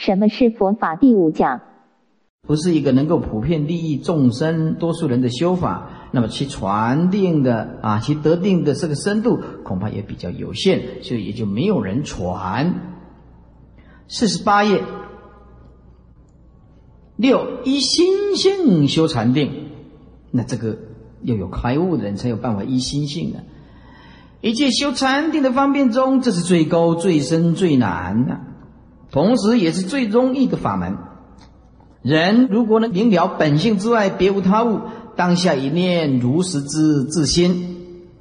什么是佛法第五讲？不是一个能够普遍利益众生、多数人的修法，那么其传定的啊，其得定的这个深度恐怕也比较有限，所以也就没有人传。四十八页，六一心性修禅定，那这个要有开悟的人才有办法一心性的。一切修禅定的方便中，这是最高、最深、最难的，同时也是最容易的法门。人如果能明了本性之外别无他物，当下一念如实之自心，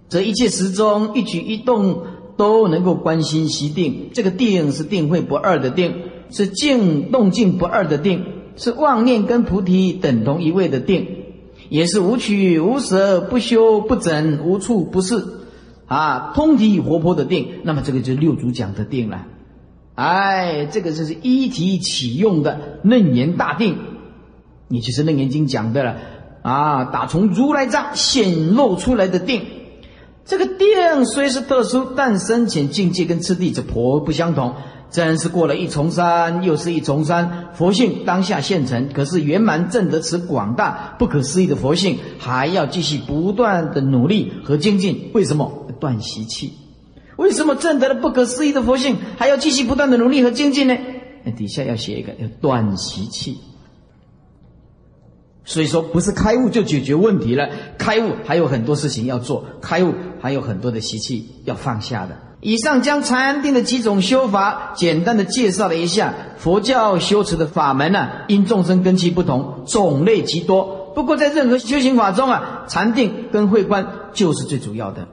则一切时中一举一动都能够观心习定。这个定是定慧不二的定，是静动静不二的定，是妄念跟菩提等同一位的定，也是无取无舍不修不整无处不是啊通体活泼的定。那么这个就是六祖讲的定了。哎，这个就是一体启用的楞严大定，也就是楞严经讲的了啊。打从如来藏显露出来的定，这个定虽是特殊，但深浅境界跟次第则颇不相同。真是过了一重山，又是一重山。佛性当下现成，可是圆满正得此广大不可思议的佛性，还要继续不断的努力和精进。为什么断习气？为什么证得了不可思议的佛性，还要继续不断的努力和精进呢？那底下要写一个，要断习气。所以说，不是开悟就解决问题了，开悟还有很多事情要做，开悟还有很多的习气要放下的。以上将禅定的几种修法简单的介绍了一下。佛教修持的法门呢，因众生根基不同，种类极多。不过在任何修行法中啊，禅定跟慧观就是最主要的。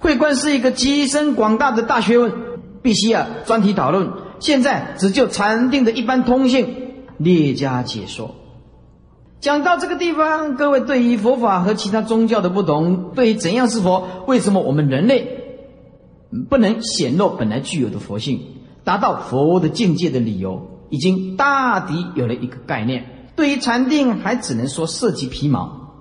慧观是一个极深广大的大学问，必须要专题讨论。现在只就禅定的一般通性列加解说。讲到这个地方，各位对于佛法和其他宗教的不同，对于怎样是佛，为什么我们人类不能显露本来具有的佛性，达到佛的境界的理由，已经大抵有了一个概念。对于禅定，还只能说涉及皮毛，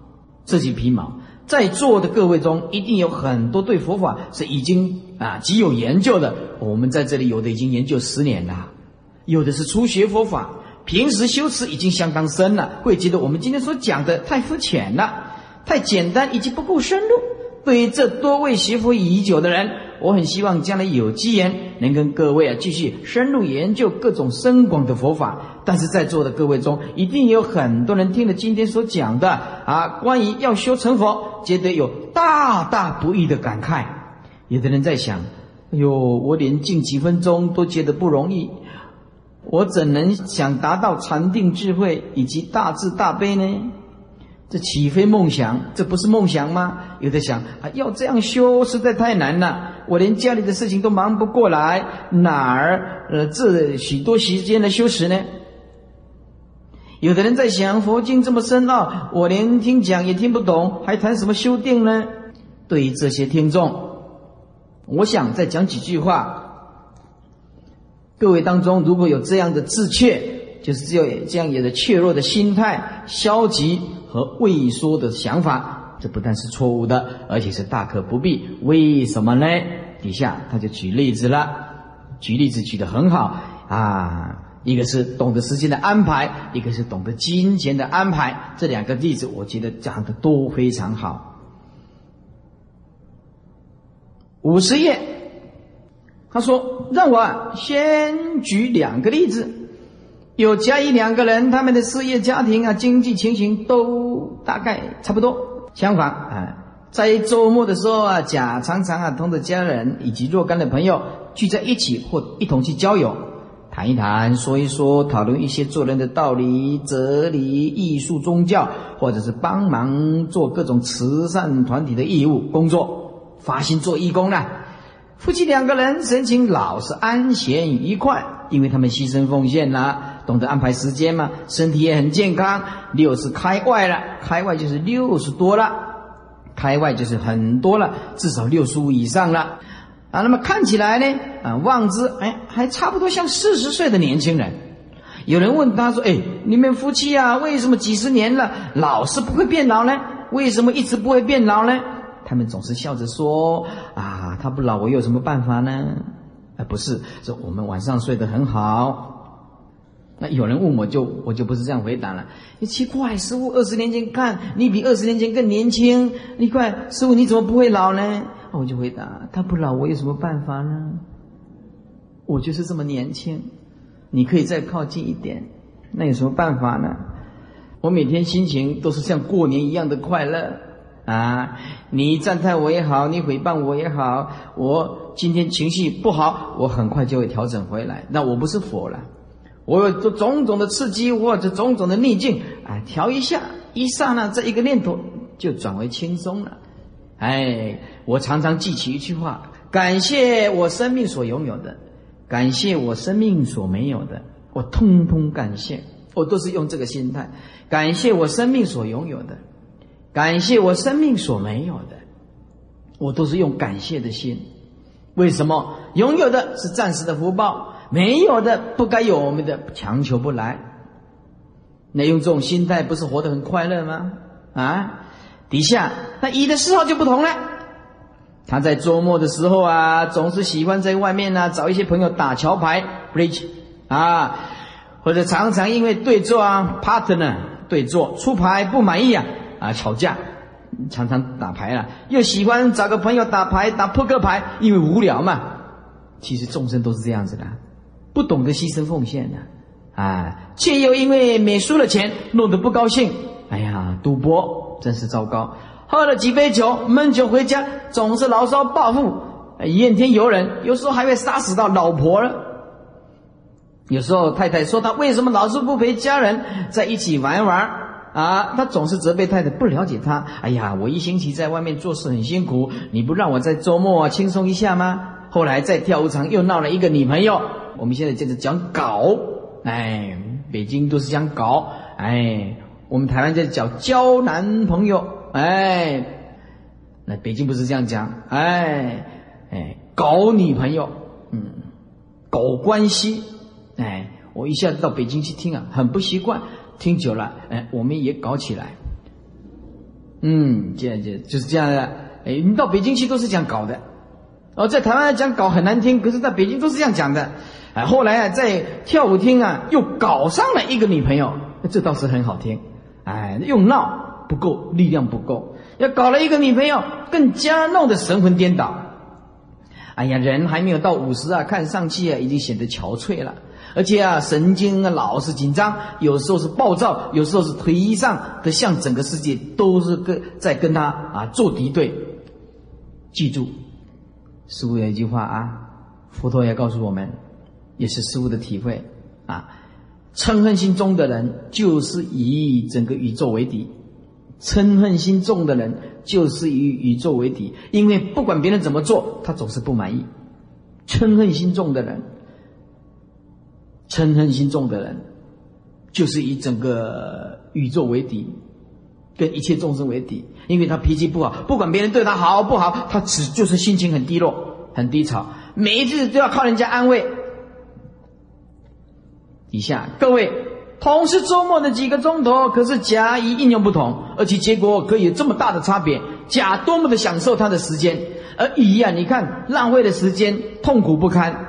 涉及皮毛。在座的各位中，一定有很多对佛法是已经啊极有研究的。我们在这里有的已经研究十年了，有的是初学佛法，平时修持已经相当深了，会觉得我们今天所讲的太肤浅了，太简单以及不够深入。对于这多位学佛已久的人，我很希望将来有机缘能跟各位啊继续深入研究各种深广的佛法。但是在座的各位中，一定有很多人听了今天所讲的啊，关于要修成佛，觉得有大大不易的感慨。有的人在想：哎呦，我连静几分钟都觉得不容易，我怎能想达到禅定智慧以及大智大悲呢？这岂非梦想？这不是梦想吗？有的想啊，要这样修实在太难了，我连家里的事情都忙不过来，哪儿呃这许多时间来修持呢？有的人在想，佛经这么深奥，我连听讲也听不懂，还谈什么修定呢？对于这些听众，我想再讲几句话。各位当中如果有这样的自怯，就是只有这样有的怯弱的心态，消极。和畏缩的想法，这不但是错误的，而且是大可不必。为什么呢？底下他就举例子了，举例子举得很好啊。一个是懂得时间的安排，一个是懂得金钱的安排。这两个例子，我觉得讲的都非常好。五十页，他说让我先举两个例子。有甲乙两个人，他们的事业、家庭啊、经济情形都大概差不多。相反啊，在周末的时候啊，甲常常啊，同着家人以及若干的朋友聚在一起，或一同去交友，谈一谈，说一说，讨论一些做人的道理、哲理、艺术、宗教，或者是帮忙做各种慈善团体的义务工作，发心做义工呢。夫妻两个人神情老是安闲愉快，因为他们牺牲奉献了。懂得安排时间嘛，身体也很健康。六是开外了，开外就是六十多了，开外就是很多了，至少六十五以上了啊。那么看起来呢，啊，望之哎，还差不多像四十岁的年轻人。有人问他说：“哎，你们夫妻啊，为什么几十年了老是不会变老呢？为什么一直不会变老呢？”他们总是笑着说：“啊，他不老，我有什么办法呢？”啊，不是，说我们晚上睡得很好。那有人问我就我就不是这样回答了。你奇怪，师傅二十年前看你比二十年前更年轻，你怪师傅你怎么不会老呢？我就回答他不老，我有什么办法呢？我就是这么年轻，你可以再靠近一点，那有什么办法呢？我每天心情都是像过年一样的快乐啊！你赞叹我也好，你诽谤我也好，我今天情绪不好，我很快就会调整回来。那我不是佛了。我有这种种的刺激或者种种的逆境，哎，调一下，一刹那这一个念头就转为轻松了。哎，我常常记起一句话：感谢我生命所拥有的，感谢我生命所没有的，我通通感谢。我都是用这个心态，感谢我生命所拥有的，感谢我生命所没有的，我都是用感谢的心。为什么？拥有的是暂时的福报。没有的不该有我们的，强求不来。那用这种心态，不是活得很快乐吗？啊，底下那乙的嗜好就不同了。他在周末的时候啊，总是喜欢在外面呢找一些朋友打桥牌 （bridge） 啊，或者常常因为对坐啊 （partner） 对坐出牌不满意啊啊吵架，常常打牌了，又喜欢找个朋友打牌打扑克牌，因为无聊嘛。其实众生都是这样子的。不懂得牺牲奉献的，啊，却又因为每输了钱弄得不高兴，哎呀，赌博真是糟糕。喝了几杯酒，闷酒回家，总是牢骚报复，怨天尤人，有时候还会杀死到老婆了。有时候太太说他为什么老是不陪家人在一起玩玩啊？他总是责备太太不了解他。哎呀，我一星期在外面做事很辛苦，你不让我在周末轻松一下吗？后来在跳舞场又闹了一个女朋友。我们现在接着讲搞，哎，北京都是讲搞，哎，我们台湾在讲交男朋友，哎，那北京不是这样讲，哎，哎，搞女朋友，嗯，搞关系，哎，我一下子到北京去听啊，很不习惯，听久了，哎，我们也搞起来，嗯，这样就就是这样的，哎，你到北京去都是讲搞的，哦，在台湾讲搞很难听，可是在北京都是这样讲的。哎，后来啊，在跳舞厅啊，又搞上了一个女朋友，这倒是很好听。哎，又闹不够，力量不够，要搞了一个女朋友，更加弄得神魂颠倒。哎呀，人还没有到五十啊，看上去啊，已经显得憔悴了，而且啊，神经啊老是紧张，有时候是暴躁，有时候是颓丧的，像整个世界都是跟在跟他啊做敌对。记住，师父有一句话啊，佛陀也告诉我们。也是师傅的体会啊！嗔恨心重的人，就是以整个宇宙为敌；嗔恨心重的人，就是以宇宙为敌。因为不管别人怎么做，他总是不满意。嗔恨心重的人，嗔恨心重的人，就是以整个宇宙为敌，跟一切众生为敌。因为他脾气不好，不管别人对他好不好，他只就是心情很低落、很低潮，每一次都要靠人家安慰。以下各位，同是周末的几个钟头，可是甲乙应用不同，而且结果可以有这么大的差别。甲多么的享受他的时间，而乙呀，你看浪费的时间，痛苦不堪。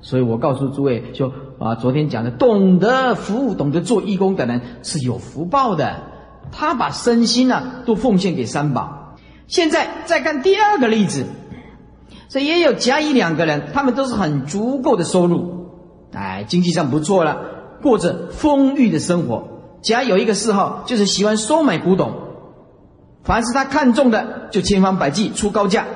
所以我告诉诸位，就啊，昨天讲的，懂得服务、懂得做义工的人是有福报的，他把身心呢都奉献给三宝。现在再看第二个例子，这也有甲乙两个人，他们都是很足够的收入。哎，经济上不错了，过着丰裕的生活。甲有一个嗜好，就是喜欢收买古董，凡是他看中的，就千方百计出高价，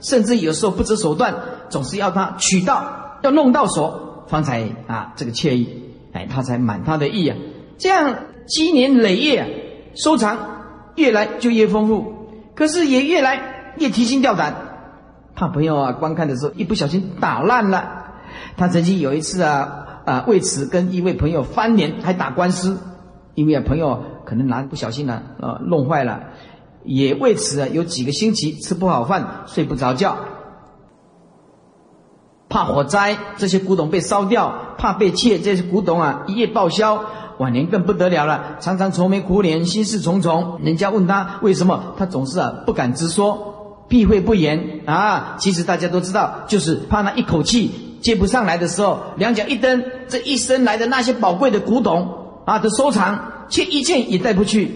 甚至有时候不择手段，总是要他取到，要弄到手，方才啊这个惬意，哎，他才满他的意啊。这样积年累月，收藏越来就越丰富，可是也越来越提心吊胆，怕朋友啊观看的时候一不小心打烂了。他曾经有一次啊啊，为此跟一位朋友翻脸，还打官司，因为啊朋友可能拿不小心呢啊弄坏了，也为此啊有几个星期吃不好饭，睡不着觉，怕火灾这些古董被烧掉，怕被窃这些古董啊一夜报销，晚年更不得了了，常常愁眉苦脸，心事重重。人家问他为什么，他总是啊不敢直说，避讳不言啊。其实大家都知道，就是怕那一口气。接不上来的时候，两脚一蹬，这一生来的那些宝贵的古董啊的收藏，却一件也带不去。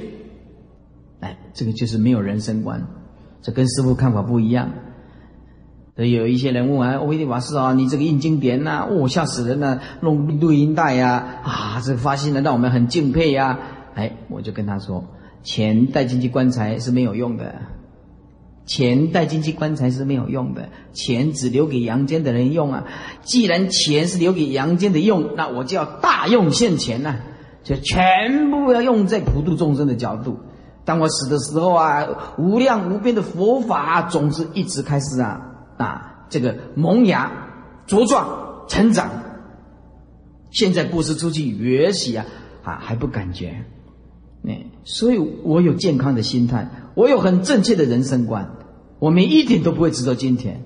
哎，这个就是没有人生观，这跟师傅看法不一样。所以有一些人问啊，威利法师啊，你这个印经典呐，哦，吓死人了，弄录音带呀，啊，这发现了让我们很敬佩呀。哎，我就跟他说，钱带进去棺材是没有用的。钱带进去棺材是没有用的，钱只留给阳间的人用啊！既然钱是留给阳间的用，那我就要大用现钱呐，就全部要用在普度众生的角度。当我死的时候啊，无量无边的佛法总是一直开始啊啊，这个萌芽、茁壮、成长。现在布施出去也许啊啊还不感觉，哎，所以我有健康的心态。我有很正确的人生观，我们一点都不会值得今天。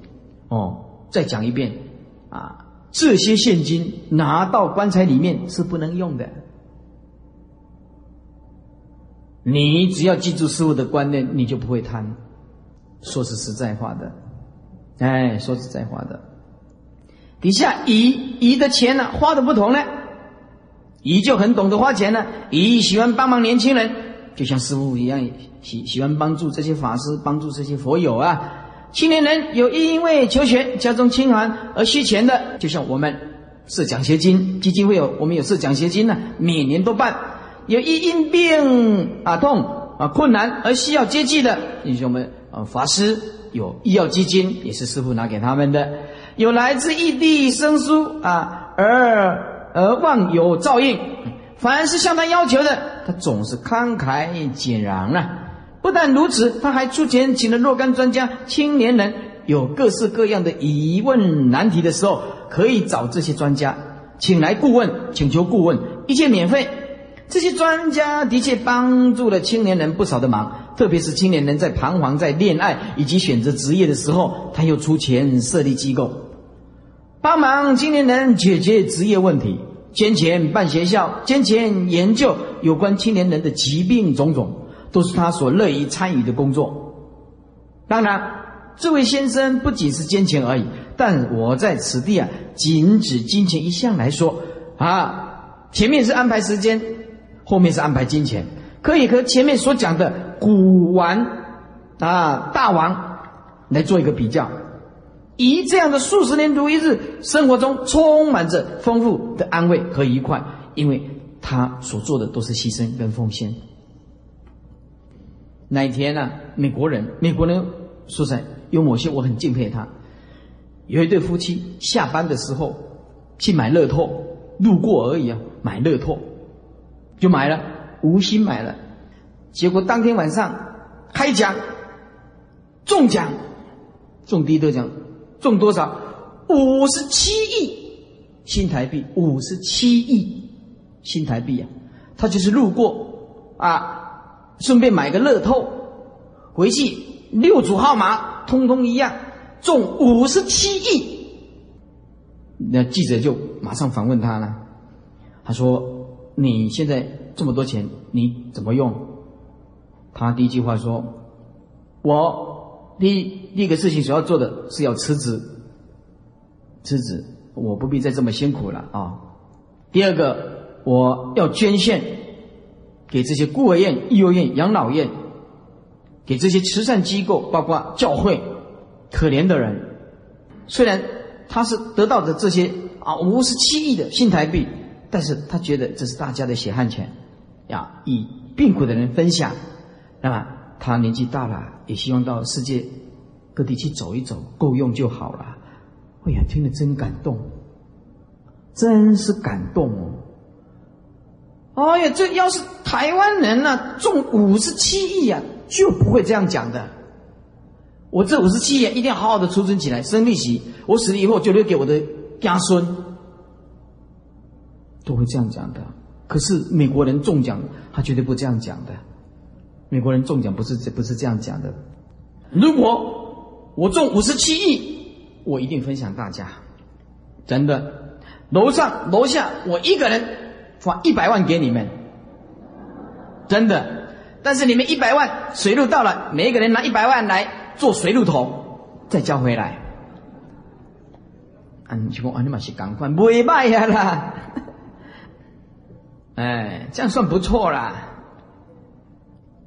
哦，再讲一遍，啊，这些现金拿到棺材里面是不能用的。你只要记住师傅的观念，你就不会贪。说是实在话的，哎，说实在话的。底下乙乙的钱呢，花的不同呢，乙就很懂得花钱呢，乙喜欢帮忙年轻人。就像师傅一样，喜喜欢帮助这些法师，帮助这些佛友啊。青年人有因为求学，家中清寒而需钱的，就像我们设奖学金基金会有，我们有设奖学金呢，每年都办。有一因病啊痛啊困难而需要接济的，你像我们呃法师有医药基金，也是师傅拿给他们的。有来自异地生疏啊而而望有照应。凡是向他要求的，他总是慷慨解囊啊！不但如此，他还出钱请了若干专家、青年人，有各式各样的疑问难题的时候，可以找这些专家，请来顾问，请求顾问，一切免费。这些专家的确帮助了青年人不少的忙，特别是青年人在彷徨、在恋爱以及选择职业的时候，他又出钱设立机构，帮忙青年人解决职业问题。捐钱办学校，捐钱研究有关青年人的疾病种种，都是他所乐意参与的工作。当然，这位先生不仅是捐钱而已，但我在此地啊，仅指金钱一项来说啊，前面是安排时间，后面是安排金钱，可以和前面所讲的古玩啊大王来做一个比较。以这样的数十年如一日，生活中充满着丰富的安慰和愉快，因为他所做的都是牺牲跟奉献。那一天呢，美国人，美国人说实在有某些我很敬佩他。有一对夫妻下班的时候去买乐透，路过而已啊，买乐透就买了，无心买了，结果当天晚上开奖中奖，中第一等奖。中多少？五十七亿新台币，五十七亿新台币啊！他就是路过啊，顺便买个乐透，回去六组号码通通一样，中五十七亿。那记者就马上反问他了，他说：“你现在这么多钱，你怎么用？”他第一句话说：“我。”第第一个事情所要做的是要辞职，辞职，我不必再这么辛苦了啊。第二个，我要捐献给这些孤儿院、幼儿园、养老院，给这些慈善机构，包括教会，可怜的人。虽然他是得到的这些啊五十七亿的新台币，但是他觉得这是大家的血汗钱呀，以病苦的人分享，那么。他年纪大了，也希望到世界各地去走一走，够用就好了。哎呀，听了真感动，真是感动哦！哎呀，这要是台湾人呢，中五十七亿啊，就不会这样讲的。我这五十七亿一定要好好的储存起来，生利息。我死了以后就留给我的家孙，都会这样讲的。可是美国人中奖，他绝对不这样讲的。美国人中奖不是不是这样讲的。如果我中五十七亿，我一定分享大家，真的。楼上楼下我一个人发一百万给你们，真的。但是你们一百万水路到了，每一个人拿一百万来做水路头，再交回来。啊，你就讲啊，你嘛是赶快，袂歹呀啦。哎，这样算不错啦。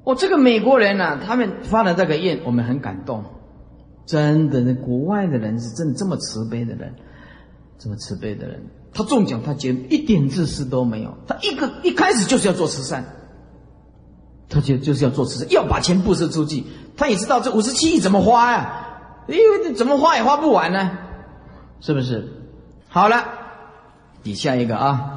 我这个美国人呐，他们发了这个愿，我们很感动。真的，那国外的人是真的这么慈悲的人，这么慈悲的人。他中奖，他觉一点自私都没有。他一个一开始就是要做慈善，他就就是要做慈善，要把钱布施出去。他也知道这五十七亿怎么花呀？因为怎么花也花不完呢，是不是？好了，底下一个啊。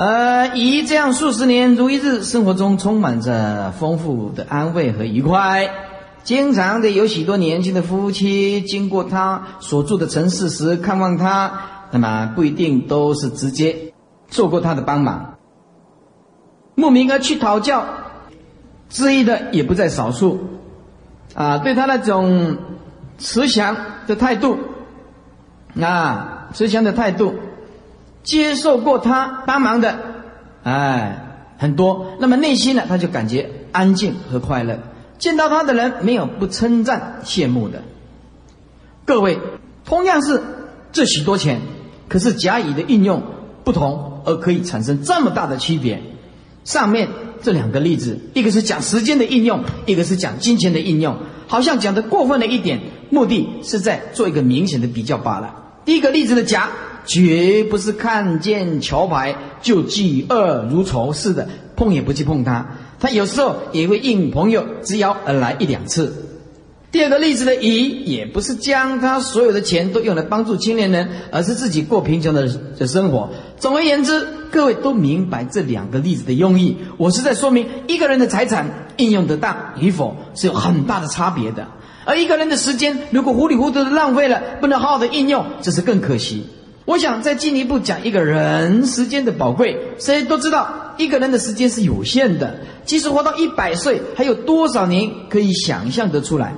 呃，以这样数十年如一日，生活中充满着丰富的安慰和愉快。经常的有许多年轻的夫妻经过他所住的城市时看望他，那么不一定都是直接做过他的帮忙，慕名而去讨教，质疑的也不在少数。啊，对他那种慈祥的态度，啊，慈祥的态度。接受过他帮忙的，哎，很多。那么内心呢，他就感觉安静和快乐。见到他的人，没有不称赞、羡慕的。各位，同样是这许多钱，可是甲乙的应用不同，而可以产生这么大的区别。上面这两个例子，一个是讲时间的应用，一个是讲金钱的应用，好像讲的过分了一点，目的是在做一个明显的比较罢了。第一个例子的甲。绝不是看见桥牌就嫉恶如仇似的，碰也不去碰他。他有时候也会应朋友之邀而来一两次。第二个例子的乙，也不是将他所有的钱都用来帮助青年人，而是自己过贫穷的的生活。总而言之，各位都明白这两个例子的用意。我是在说明一个人的财产应用得当与否是有很大的差别的，而一个人的时间如果糊里糊涂的浪费了，不能好好的应用，这是更可惜。我想再进一步讲一个人时间的宝贵。谁都知道，一个人的时间是有限的，即使活到一百岁，还有多少年可以想象得出来？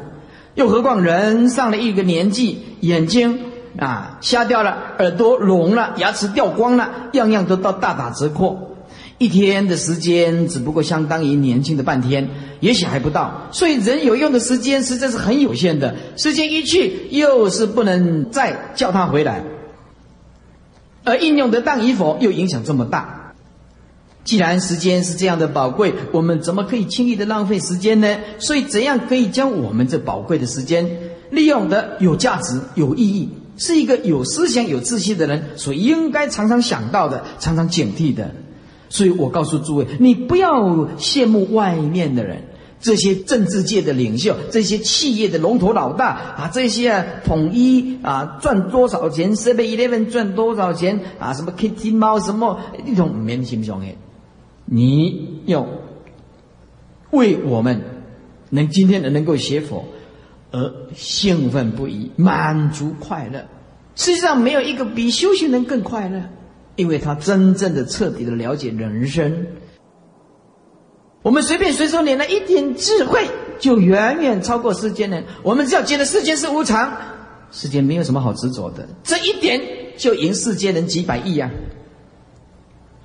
又何况人上了一个年纪，眼睛啊瞎掉了，耳朵聋了，牙齿掉光了，样样都到大打折扣。一天的时间只不过相当于年轻的半天，也许还不到。所以人有用的时间实在是很有限的，时间一去，又是不能再叫他回来。而应用得当与否又影响这么大，既然时间是这样的宝贵，我们怎么可以轻易的浪费时间呢？所以怎样可以将我们这宝贵的时间利用的有价值、有意义，是一个有思想、有志气的人所应该常常想到的、常常警惕的。所以我告诉诸位，你不要羡慕外面的人。这些政治界的领袖，这些企业的龙头老大啊，这些啊统一啊赚多少钱？Seven Eleven 赚多少钱啊？什么 Kitty 猫什么一种免心中的，你要为我们能今天的能够学佛而兴奋不已、满足快乐。实际上，没有一个比修行人更快乐，因为他真正的彻底的了解人生。我们随便随手拈来一点智慧，就远远超过世间人。我们只要觉得世间是无常，世间没有什么好执着的，这一点就赢世间人几百亿啊！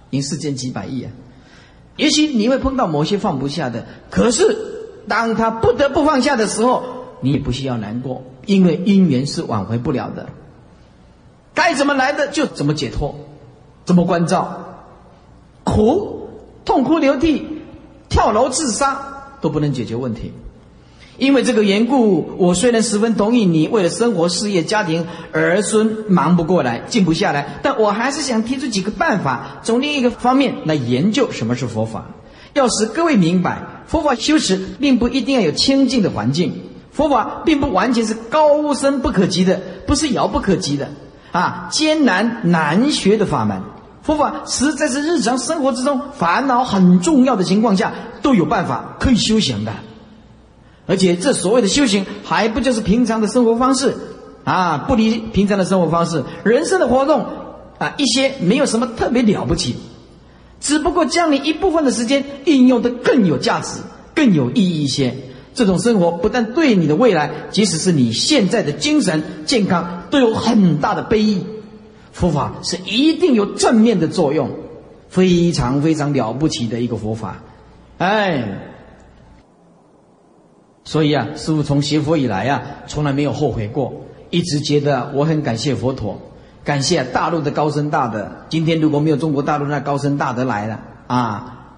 赢世间几百亿啊！也许你会碰到某些放不下的，可是当他不得不放下的时候，你也不需要难过，因为因缘是挽回不了的。该怎么来的就怎么解脱，怎么关照，苦，痛哭流涕。跳楼自杀都不能解决问题，因为这个缘故，我虽然十分同意你为了生活、事业、家庭、儿孙忙不过来、静不下来，但我还是想提出几个办法，从另一个方面来研究什么是佛法。要使各位明白，佛法修持并不一定要有清净的环境，佛法并不完全是高深不可及的，不是遥不可及的啊，艰难难学的法门。佛法实在是日常生活之中烦恼很重要的情况下都有办法可以修行的，而且这所谓的修行还不就是平常的生活方式啊？不离平常的生活方式，人生的活动啊，一些没有什么特别了不起，只不过将你一部分的时间应用的更有价值、更有意义一些。这种生活不但对你的未来，即使是你现在的精神健康都有很大的裨益。佛法是一定有正面的作用，非常非常了不起的一个佛法，哎，所以啊，师父从学佛以来啊，从来没有后悔过，一直觉得我很感谢佛陀，感谢大陆的高僧大德。今天如果没有中国大陆那高僧大德来了啊，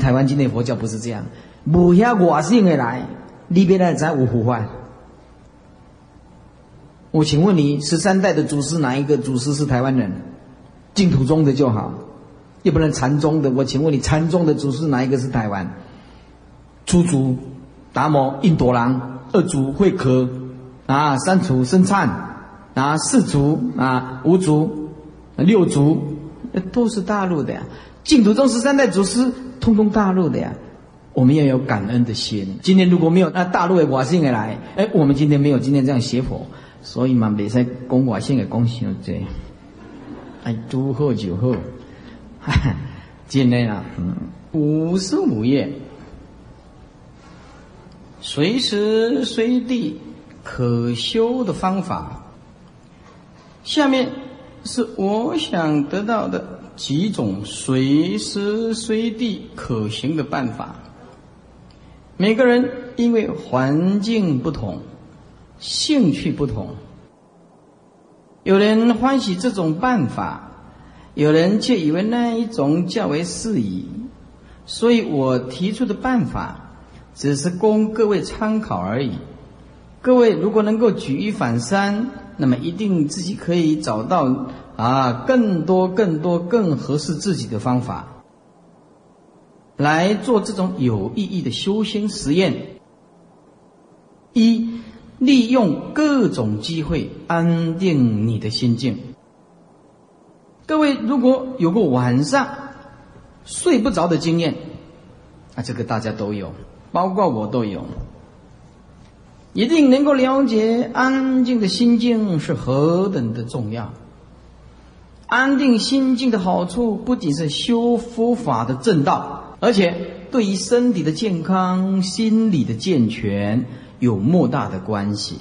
台湾今天佛教不是这样，无遐外省的来，你别来在五湖湾。我请问你，十三代的祖师哪一个祖师是台湾人？净土宗的就好，也不能禅宗的。我请问你，禅宗的祖师哪一个是台湾？初祖达摩、印度郎，二祖慧可，啊，三祖僧璨，啊，四祖啊，五祖，六祖，都是大陆的呀。净土宗十三代祖师，通通大陆的呀。我们要有感恩的心。今天如果没有那大陆的瓦信来，哎，我们今天没有今天这样邪佛，所以嘛，没使讲瓦信的讲伤济。哎，都好就好。今天啊，嗯，五十五页。随时随地可修的方法。下面是我想得到的几种随时随地可行的办法。每个人因为环境不同，兴趣不同，有人欢喜这种办法，有人却以为那一种较为适宜，所以我提出的办法。只是供各位参考而已。各位如果能够举一反三，那么一定自己可以找到啊更多、更多、更合适自己的方法，来做这种有意义的修心实验。一，利用各种机会安定你的心境。各位如果有过晚上睡不着的经验，啊，这个大家都有。包括我都有，一定能够了解安静的心境是何等的重要。安定心境的好处，不仅是修佛法的正道，而且对于身体的健康、心理的健全有莫大的关系。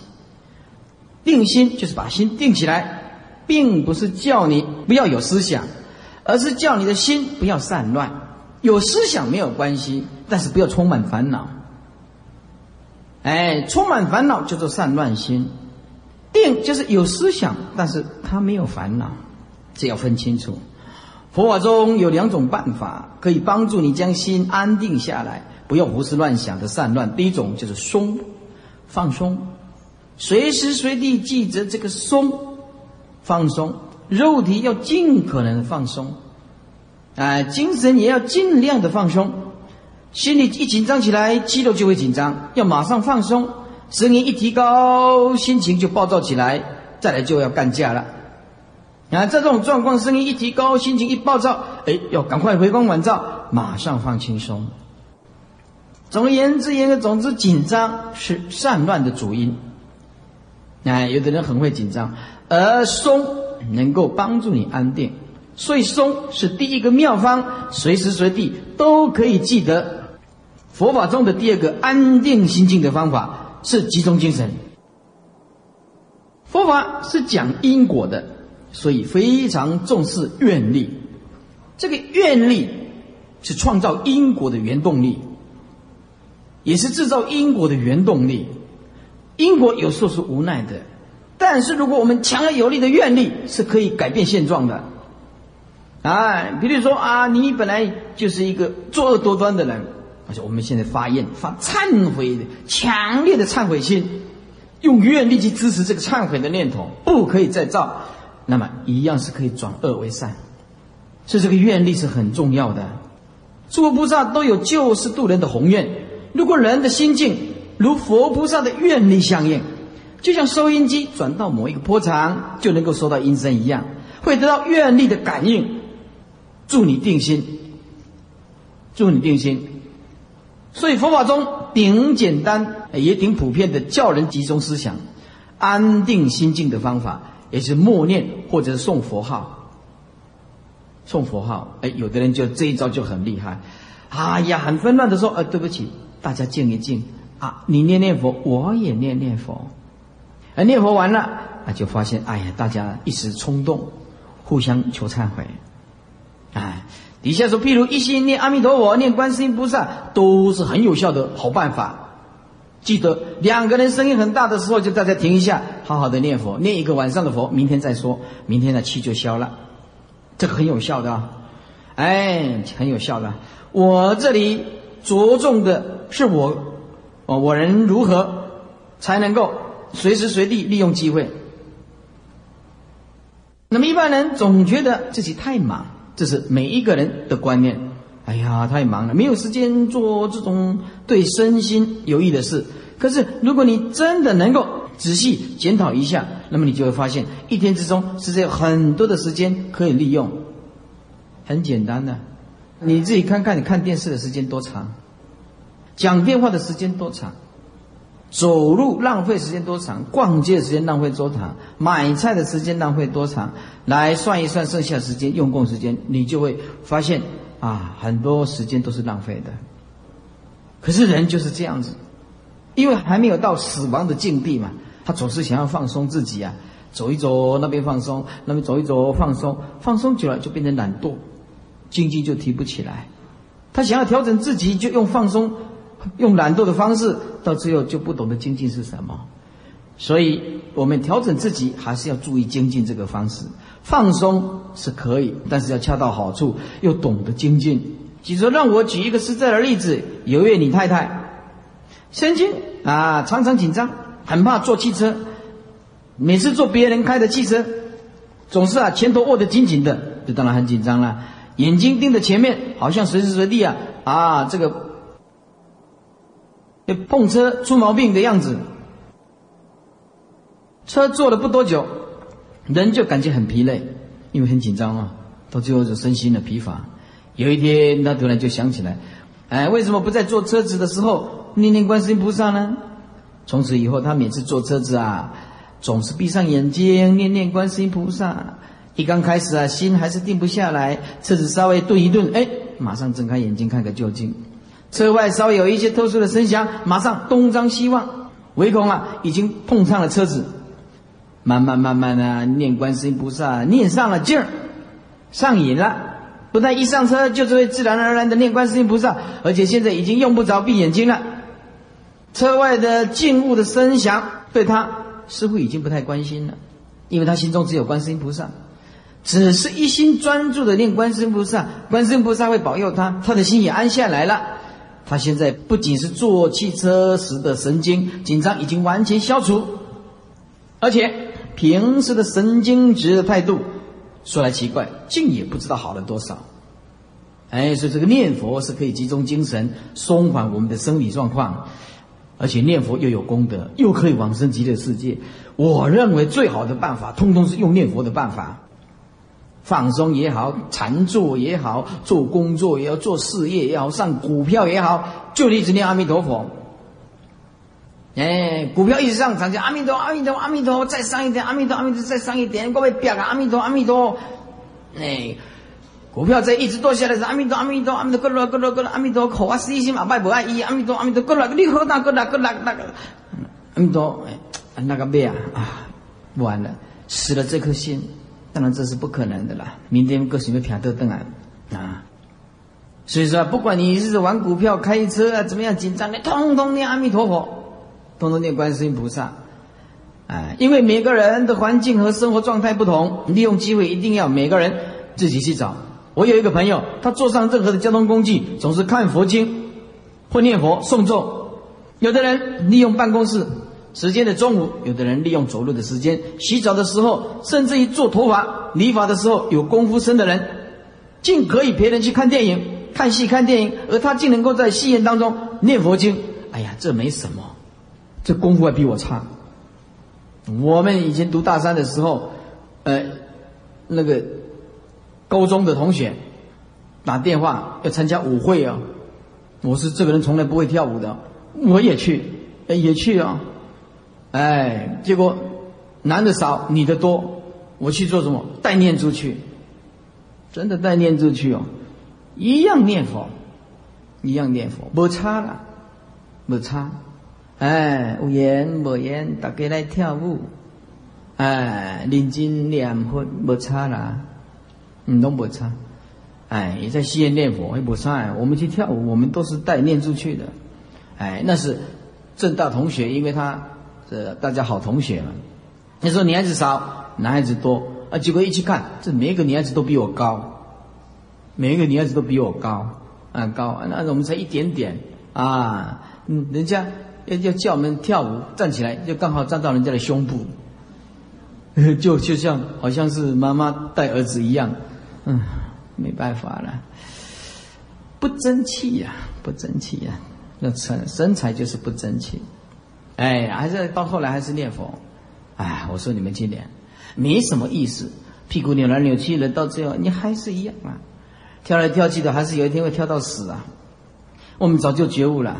定心就是把心定起来，并不是叫你不要有思想，而是叫你的心不要散乱。有思想没有关系，但是不要充满烦恼。哎，充满烦恼叫做散乱心。定就是有思想，但是他没有烦恼，这要分清楚。佛法中有两种办法可以帮助你将心安定下来，不要胡思乱想的散乱。第一种就是松，放松，随时随地记着这个松，放松，肉体要尽可能放松。啊，精神也要尽量的放松，心里一紧张起来，肌肉就会紧张，要马上放松。声音一提高，心情就暴躁起来，再来就要干架了。啊，在这种状况，声音一提高，心情一暴躁，哎，要赶快回光返照，马上放轻松。总而言之，言而总之，紧张是散乱的主因。哎，有的人很会紧张，而松能够帮助你安定。所以松是第一个妙方，随时随地都可以记得。佛法中的第二个安定心境的方法是集中精神。佛法是讲因果的，所以非常重视愿力。这个愿力是创造因果的原动力，也是制造因果的原动力。因果有时候是无奈的，但是如果我们强而有力的愿力，是可以改变现状的。哎，比如说啊，你本来就是一个作恶多端的人，而且我们现在发愿发忏悔的强烈的忏悔心，用愿力去支持这个忏悔的念头，不可以再造，那么一样是可以转恶为善，所以这个愿力是很重要的。诸佛菩萨都有救世渡人的宏愿，如果人的心境如佛菩萨的愿力相应，就像收音机转到某一个波长就能够收到音声一样，会得到愿力的感应。助你定心，助你定心。所以佛法中顶简单也挺普遍的，叫人集中思想、安定心境的方法，也是默念或者是诵佛号。诵佛号，哎，有的人就这一招就很厉害。哎呀，很纷乱的说，呃，对不起，大家静一静啊，你念念佛，我也念念佛。哎，念佛完了，啊，就发现，哎呀，大家一时冲动，互相求忏悔。哎，底下说，譬如一心念阿弥陀佛、念观世音菩萨，都是很有效的好办法。记得两个人声音很大的时候，就大家停一下，好好的念佛，念一个晚上的佛，明天再说，明天的气就消了，这个很有效的，啊哎，很有效的。我这里着重的是我，哦，我人如何才能够随时随地利用机会？那么一般人总觉得自己太忙，这是每一个人的观念。哎呀，太忙了，没有时间做这种对身心有益的事。可是，如果你真的能够仔细检讨一下，那么你就会发现，一天之中实在有很多的时间可以利用。很简单的，你自己看看，你看电视的时间多长，讲电话的时间多长。走路浪费时间多长？逛街的时间浪费多长？买菜的时间浪费多长？来算一算剩下时间用功时间，你就会发现啊，很多时间都是浪费的。可是人就是这样子，因为还没有到死亡的境地嘛，他总是想要放松自己啊，走一走那边放松，那边走一走放松，放松久了就变成懒惰，经济就提不起来。他想要调整自己，就用放松。用懒惰的方式，到最后就不懂得精进是什么。所以，我们调整自己，还是要注意精进这个方式。放松是可以，但是要恰到好处，又懂得精进。比如说，让我举一个实在的例子：有一位李太太，曾经啊，常常紧张，很怕坐汽车。每次坐别人开的汽车，总是啊，前头握得紧紧的，就当然很紧张了。眼睛盯着前面，好像随时随地啊啊，这个。碰车出毛病的样子，车坐了不多久，人就感觉很疲累，因为很紧张嘛，到最后就身心的疲乏。有一天，他突然就想起来，哎，为什么不在坐车子的时候念念观世音菩萨呢？从此以后，他每次坐车子啊，总是闭上眼睛念念观世音菩萨。一刚开始啊，心还是定不下来，车子稍微顿一顿，哎，马上睁开眼睛看个究竟。车外稍微有一些特殊的声响，马上东张西望，唯恐啊已经碰上了车子。慢慢慢慢的念观世音菩萨，念上了劲儿，上瘾了。不但一上车就是会自然而然的念观世音菩萨，而且现在已经用不着闭眼睛了。车外的静物的声响对他似乎已经不太关心了，因为他心中只有观世音菩萨，只是一心专注的念观世音菩萨，观世音菩萨会保佑他，他的心也安下来了。他现在不仅是坐汽车时的神经紧张已经完全消除，而且平时的神经质的态度，说来奇怪，竟也不知道好了多少。哎，所以这个念佛是可以集中精神，松缓我们的生理状况，而且念佛又有功德，又可以往生极乐世界。我认为最好的办法，通通是用念佛的办法。放松也好，禅坐也好，做工作也要做事业也好，上股票也好，就一直念阿弥陀佛。哎，股票一直上涨，就阿弥陀阿弥陀阿弥陀，再上一点阿弥陀阿弥陀，再上一点，各位表啊阿弥陀阿弥陀。哎，股票在一直多下来是阿弥陀阿弥陀阿弥陀，各罗各罗各罗阿弥陀，口啊死心嘛，拜不爱伊阿弥陀阿弥陀，各罗你何大各大各大那个阿弥陀，哎，那个咩啊啊，完了，死了这颗心。当然这是不可能的啦！明天各什么票都登啊啊！所以说，不管你是玩股票、开车啊，怎么样紧张的，通通念阿弥陀佛，通通念观世音菩萨。哎，因为每个人的环境和生活状态不同，利用机会一定要每个人自己去找。我有一个朋友，他坐上任何的交通工具，总是看佛经或念佛诵咒。有的人利用办公室。时间的中午，有的人利用走路的时间，洗澡的时候，甚至于做头发、理发的时候，有功夫深的人，竟可以陪人去看电影、看戏、看电影，而他竟能够在戏院当中念佛经。哎呀，这没什么，这功夫还比我差。我们以前读大三的时候，呃，那个高中的同学打电话要参加舞会啊，我是这个人从来不会跳舞的，我也去，也去啊。哎，结果男的少，女的多。我去做什么？带念珠去，真的带念珠去哦，一样念佛，一样念佛，没差了，没差。哎，有言无言，大家来跳舞，哎，认真念佛，没差啦，嗯，都没差。哎，也在西院念佛，也不差。我们去跳舞，我们都是带念珠去的。哎，那是正大同学，因为他。这大家好同学嘛，那时候女孩子少，男孩子多啊。结果一去看，这每一个女孩子都比我高，每一个女孩子都比我高啊高。那我们才一点点啊，嗯，人家要要叫我们跳舞站起来，就刚好站到人家的胸部，就就像好像是妈妈带儿子一样，嗯，没办法了，不争气呀，不争气呀，那身身材就是不争气。哎，还是到后来还是念佛。哎，我说你们今年没什么意思，屁股扭来扭去的，到最后你还是一样啊，跳来跳去的，还是有一天会跳到死啊。我们早就觉悟了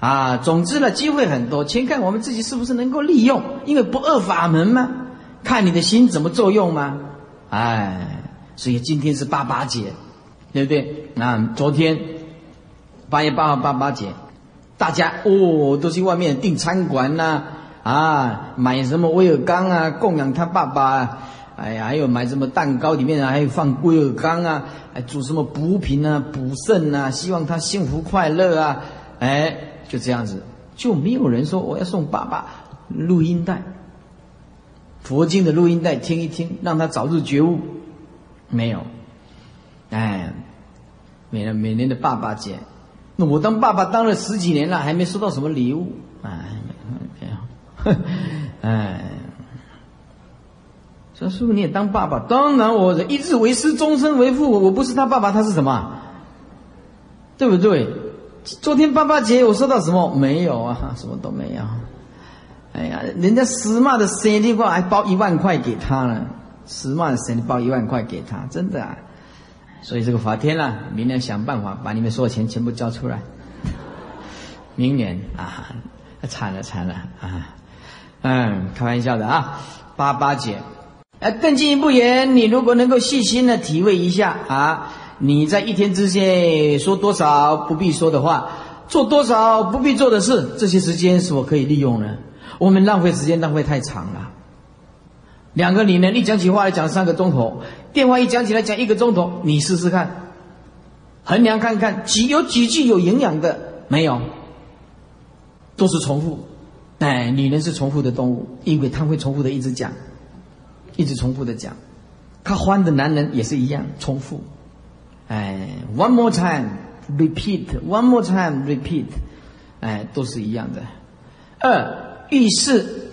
啊。总之呢，机会很多，先看我们自己是不是能够利用，因为不二法门嘛，看你的心怎么作用嘛。哎，所以今天是八八节，对不对？那昨天八月八号八八节。大家哦，都去外面订餐馆呐，啊，买什么威尔刚啊，供养他爸爸。啊哎呀，还有买什么蛋糕，里面还有放威尔刚啊，还煮什么补品啊、补肾啊，希望他幸福快乐啊。哎，就这样子，就没有人说我要送爸爸录音带，佛经的录音带听一听，让他早日觉悟。没有，哎，每年每年的爸爸节。那我当爸爸当了十几年了，还没收到什么礼物，哎，没有，哎，说师傅你也当爸爸？当然，我一日为师，终身为父，我不是他爸爸，他是什么？对不对？昨天爸爸节我收到什么？没有啊，什么都没有。哎呀，人家死骂的生日话还包一万块给他了，死骂的生日包一万块给他，真的啊。所以这个法天啊，明年想办法把你们所有钱全部交出来。明年啊，惨了惨了啊！嗯，开玩笑的啊，八八姐。呃，更进一步言，你如果能够细心的体会一下啊，你在一天之间说多少不必说的话，做多少不必做的事，这些时间是否可以利用呢？我们浪费时间浪费太长了。两个你能一讲起话来讲三个钟头，电话一讲起来讲一个钟头，你试试看，衡量看看几有几句有营养的没有，都是重复。哎，女人是重复的动物，因为她会重复的一直讲，一直重复的讲。她欢的男人也是一样重复。哎，one more time，repeat，one more time，repeat，哎，都是一样的。二遇事。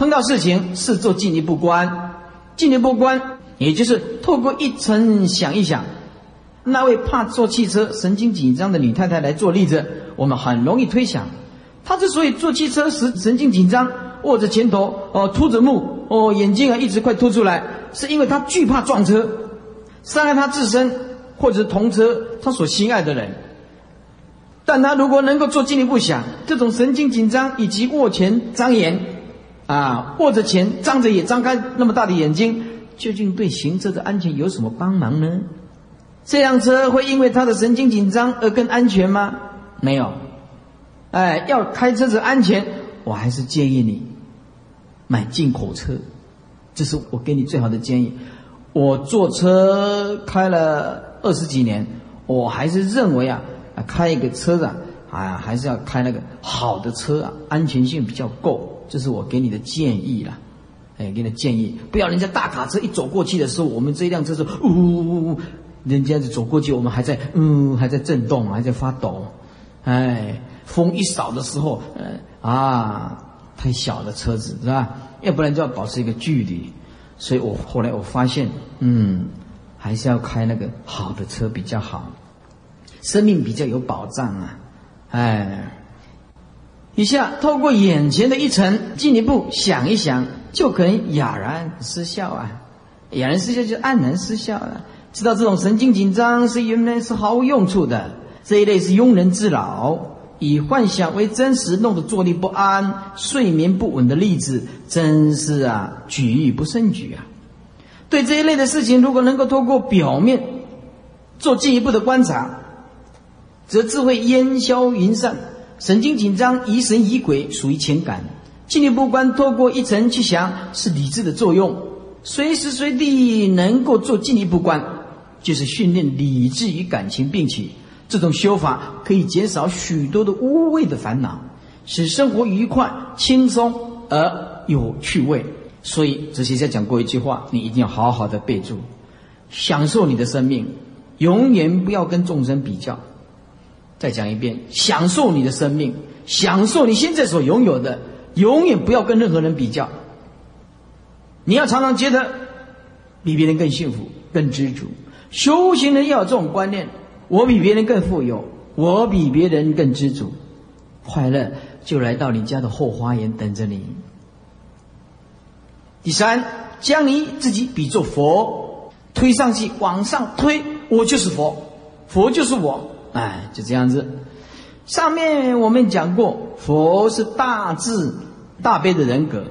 碰到事情是做进一步观，进一步观，也就是透过一层想一想，那位怕坐汽车、神经紧张的女太太来做例子，我们很容易推想，她之所以坐汽车时神经紧张，握着前头哦，凸着目哦，眼睛啊一直快凸出来，是因为她惧怕撞车，伤害她自身或者同车她所心爱的人。但她如果能够做进一步想，这种神经紧张以及握拳张眼。啊，握着钱，张着也张开那么大的眼睛，究竟对行车的安全有什么帮忙呢？这辆车会因为他的神经紧张而更安全吗？没有。哎，要开车子安全，我还是建议你买进口车，这是我给你最好的建议。我坐车开了二十几年，我还是认为啊，开一个车子啊，还是要开那个好的车啊，安全性比较够。这是我给你的建议了，哎，给你的建议，不要人家大卡车一走过去的时候，我们这一辆车是呜呜呜，人家走过去，我们还在嗯，还在震动，还在发抖，哎，风一扫的时候，呃啊，太小的车子是吧？要不然就要保持一个距离，所以我后来我发现，嗯，还是要开那个好的车比较好，生命比较有保障啊，哎。以下透过眼前的一层，进一步想一想，就可能哑然失笑啊！哑然失笑就黯然失笑了。知道这种神经紧张是原来是毫无用处的，这一类是庸人自扰，以幻想为真实，弄得坐立不安、睡眠不稳的例子，真是啊举不胜举啊！对这一类的事情，如果能够透过表面做进一步的观察，则智慧烟消云散。神经紧张、疑神疑鬼，属于情感；进一步观，透过一层去想，是理智的作用。随时随地能够做进一步观，就是训练理智与感情并起。这种修法可以减少许多的无谓的烦恼，使生活愉快、轻松而有趣味。所以哲学家讲过一句话，你一定要好好的备注：享受你的生命，永远不要跟众生比较。再讲一遍，享受你的生命，享受你现在所拥有的，永远不要跟任何人比较。你要常常觉得比别人更幸福、更知足。修行人要有这种观念：我比别人更富有，我比别人更知足，快乐就来到你家的后花园等着你。第三，将你自己比作佛，推上去，往上推，我就是佛，佛就是我，哎，就这样子。上面我们讲过，佛是大智大悲的人格，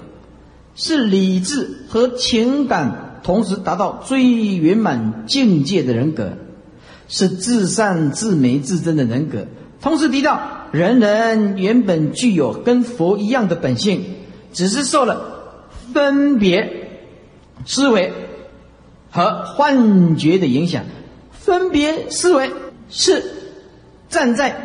是理智和情感同时达到最圆满境界的人格，是至善至美至真的人格。同时提到，人人原本具有跟佛一样的本性，只是受了。分别思维和幻觉的影响，分别思维是站在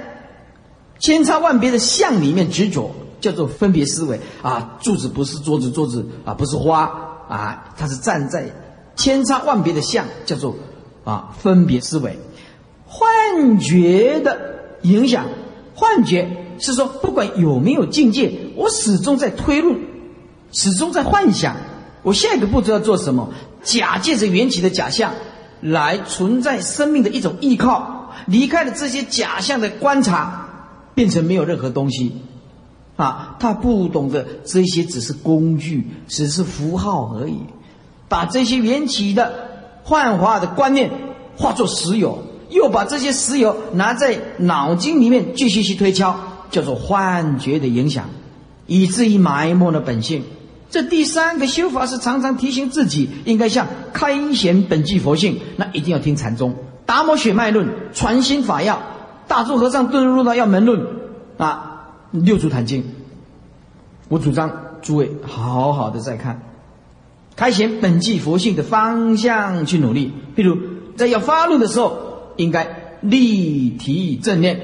千差万别的相里面执着，叫做分别思维啊。柱子不是桌子，桌子啊不是花啊，它是站在千差万别的相，叫做啊分别思维。幻觉的影响，幻觉是说不管有没有境界，我始终在推论。始终在幻想，我下一个步骤要做什么？假借着缘起的假象，来存在生命的一种依靠。离开了这些假象的观察，变成没有任何东西。啊，他不懂得这些只是工具，只是符号而已。把这些缘起的幻化的观念化作实有，又把这些实有拿在脑筋里面继续去推敲，叫做幻觉的影响，以至于埋没了本性。这第三个修法是常常提醒自己，应该像开显本具佛性，那一定要听禅宗达摩血脉论、传心法要、大珠和尚顿入道要门论啊，六祖坛经。我主张诸位好好的再看，开显本具佛性的方向去努力。譬如在要发怒的时候，应该立体正念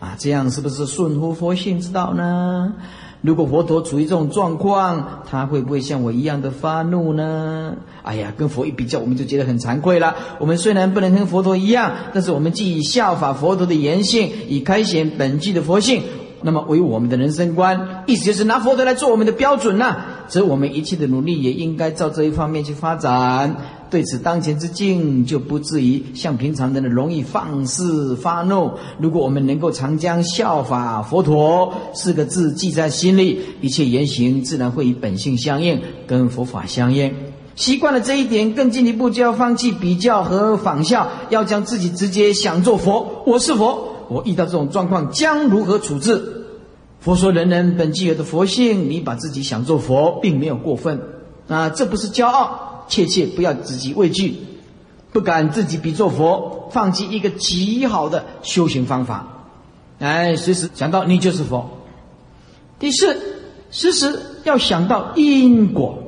啊，这样是不是顺乎佛性之道呢？如果佛陀处于这种状况，他会不会像我一样的发怒呢？哎呀，跟佛一比较，我们就觉得很惭愧了。我们虽然不能跟佛陀一样，但是我们既以效法佛陀的言行，以开显本具的佛性，那么为我们的人生观，意思就是拿佛陀来做我们的标准呐。所以我们一切的努力也应该照这一方面去发展。对此当前之境，就不至于像平常人的容易放肆发怒。如果我们能够常将效法佛陀四个字记在心里，一切言行自然会与本性相应，跟佛法相应。习惯了这一点，更进一步就要放弃比较和仿效，要将自己直接想做佛。我是佛，我遇到这种状况将如何处置？佛说人人本具有的佛性，你把自己想做佛，并没有过分啊，这不是骄傲。切切不要自己畏惧，不敢自己比作佛，放弃一个极好的修行方法。哎，随时想到你就是佛。第四，时时要想到因果，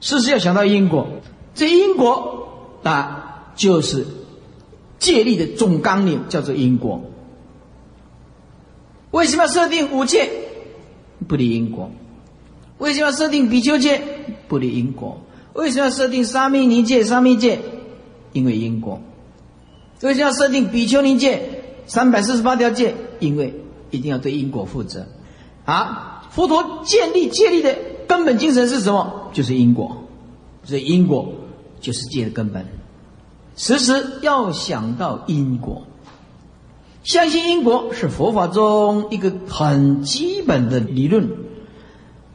时时要想到因果。这因果啊，就是戒律的总纲领，叫做因果。为什么要设定五戒？不离因果。为什么要设定比丘戒？不离因果。为什么要设定沙弥尼戒？沙弥戒，因为因果。为什么要设定比丘尼戒？三百四十八条戒，因为一定要对因果负责。啊，佛陀建立戒律的根本精神是什么？就是因果。所以因果就是戒的根本。时时要想到因果，相信因果是佛法中一个很基本的理论。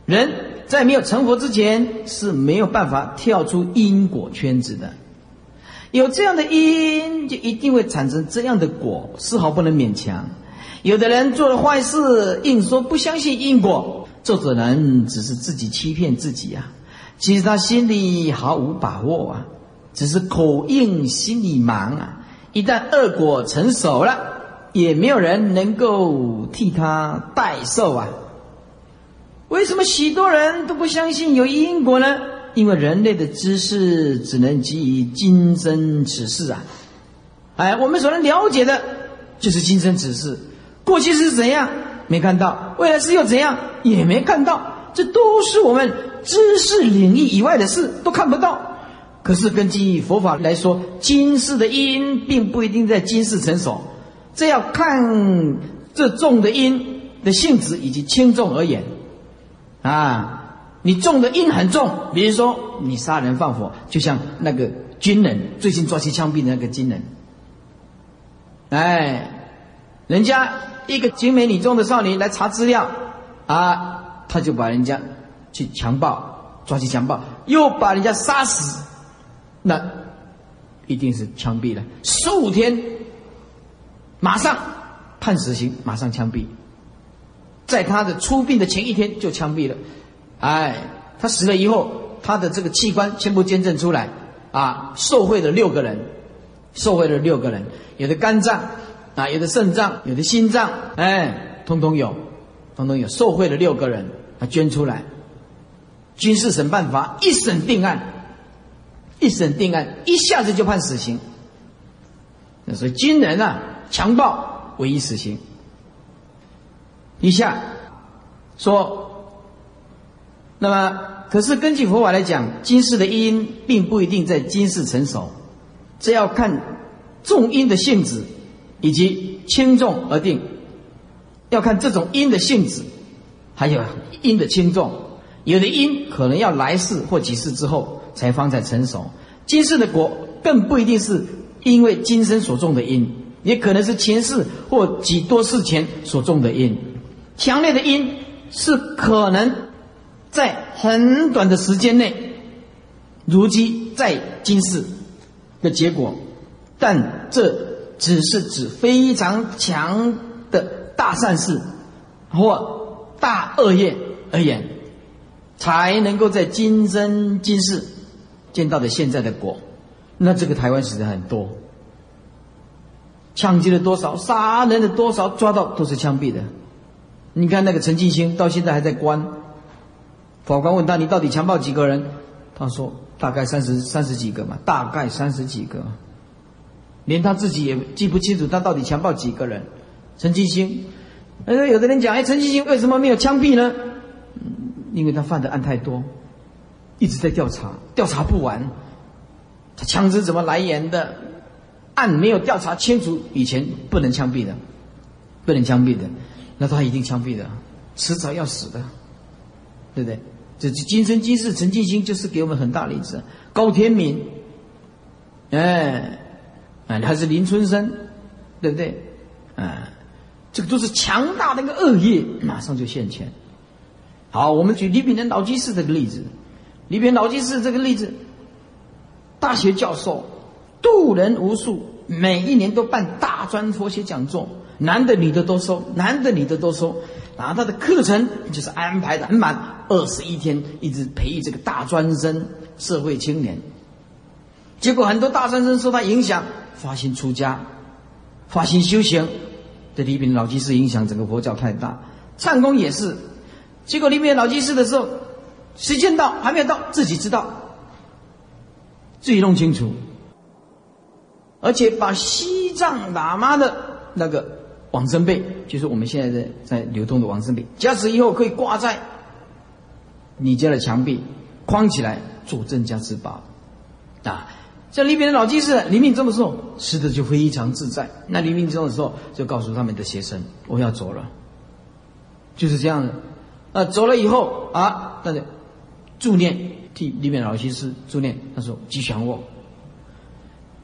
人在没有成佛之前是没有办法跳出因果圈子的，有这样的因，就一定会产生这样的果，丝毫不能勉强。有的人做了坏事，硬说不相信因果，这种人只是自己欺骗自己啊！其实他心里毫无把握啊，只是口硬心里忙啊。一旦恶果成熟了，也没有人能够替他代受啊。为什么许多人都不相信有因果呢？因为人类的知识只能基于今生此事啊！哎，我们所能了解的，就是今生此事。过去是怎样没看到，未来是又怎样也没看到，这都是我们知识领域以外的事都看不到。可是根据佛法来说，今世的因并不一定在今世成熟，这要看这种的因的性质以及轻重而言。啊，你种的因很重，比如说你杀人放火，就像那个军人最近抓去枪毙的那个军人。哎，人家一个精美女中的少年来查资料，啊，他就把人家去强暴，抓去强暴，又把人家杀死。那一定是枪毙了，十五天，马上判死刑，马上枪毙。在他的出殡的前一天就枪毙了，哎，他死了以后，他的这个器官全部捐赠出来，啊，受贿了六个人，受贿了六个人，有的肝脏，啊，有的肾脏，有的心脏，哎，通通有，通通有，受贿了六个人，他捐出来，军事审判法一审定案。一审定案，一下子就判死刑。所以军人啊，强暴唯一死刑。一下说，那么可是根据佛法来讲，今世的因并不一定在今世成熟，这要看重因的性质以及轻重而定。要看这种因的性质，还有因的轻重。有的因可能要来世或几世之后。才方才成熟，今世的果更不一定是因为今生所种的因，也可能是前世或几多世前所种的因。强烈的因是可能在很短的时间内如积在今世的结果，但这只是指非常强的大善事或大恶业而言，才能够在今生今世。见到的现在的果，那这个台湾死的很多，抢劫了多少，杀人的多少，抓到都是枪毙的。你看那个陈进兴到现在还在关，法官问他你到底强暴几个人？他说大概三十三十几个嘛，大概三十几个，连他自己也记不清楚他到底强暴几个人。陈进兴，呃，有的人讲，哎，陈进兴为什么没有枪毙呢？因为他犯的案太多。一直在调查，调查不完。他枪支怎么来源的？案没有调查清楚，以前不能枪毙的，不能枪毙的，那他一定枪毙的，迟早要死的，对不对？这今生今世，陈进兴就是给我们很大例子。高天明，哎，哎，还是林春生，对不对？哎，这个都是强大的一个恶业，马上就现前。好，我们举李炳南老居士这个例子。里边老居士这个例子，大学教授，度人无数，每一年都办大专佛学讲座，男的女的都收，男的女的都收。然后他的课程就是安排的很满，二十一天一直培育这个大专生、社会青年。结果很多大专生受他影响，发心出家，发心修行。这里边老居士影响整个佛教太大，唱功也是。结果里边老居士的时候。时间到还没有到，自己知道，自己弄清楚，而且把西藏喇嘛的那个往生被，就是我们现在在在流通的往生被，加持以后可以挂在你家的墙壁，框起来做镇家之宝啊！像里边的老居士临命终的时候，死的就非常自在。那临命终的时候，就告诉他们的学生：“我要走了。”就是这样的。啊，走了以后啊，大家。助念替里面老居士助念，他说：“吉祥卧，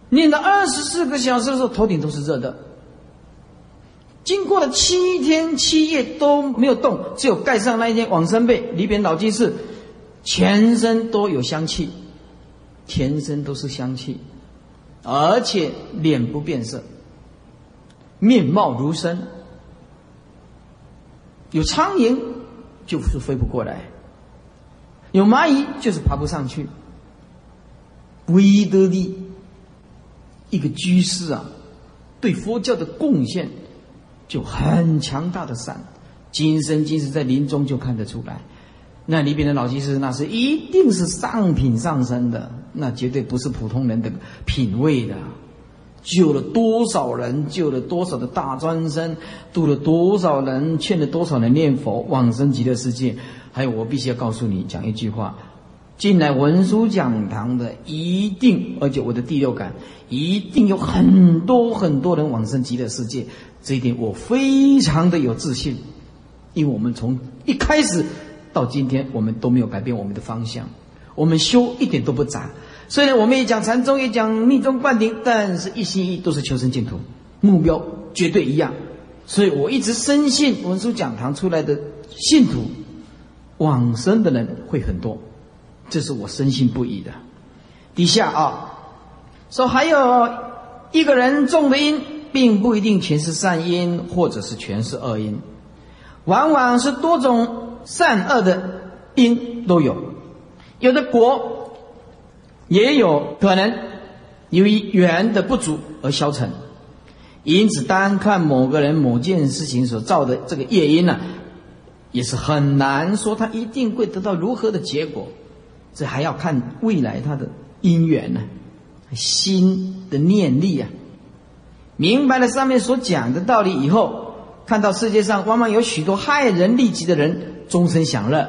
念到二十四个小时的时候，头顶都是热的。经过了七天七夜都没有动，只有盖上那一件往生被，里边老居士全身都有香气，全身都是香气，而且脸不变色，面貌如生。有苍蝇就是飞不过来。”有蚂蚁就是爬不上去。唯一的一个居士啊，对佛教的贡献就很强大的善，今生今世在临终就看得出来。那里边的老居士那是一定是上品上身的，那绝对不是普通人的品味的。救了多少人？救了多少的大专生？度了多少人？劝了多少人念佛往生极乐世界？还有，我必须要告诉你讲一句话：进来文殊讲堂的一定，而且我的第六感一定有很多很多人往生极乐世界。这一点我非常的有自信，因为我们从一开始到今天，我们都没有改变我们的方向，我们修一点都不杂。虽然我们也讲禅宗，也讲密宗灌顶，但是一心一意都是求生净土，目标绝对一样。所以我一直深信文殊讲堂出来的信徒。往生的人会很多，这是我深信不疑的。底下啊，说还有一个人种的因，并不一定全是善因，或者是全是恶因，往往是多种善恶的因都有。有的果也有可能由于缘的不足而消沉，因此单看某个人某件事情所造的这个业因呢。也是很难说他一定会得到如何的结果，这还要看未来他的因缘呢，心的念力啊。明白了上面所讲的道理以后，看到世界上往往有许多害人利己的人终身享乐。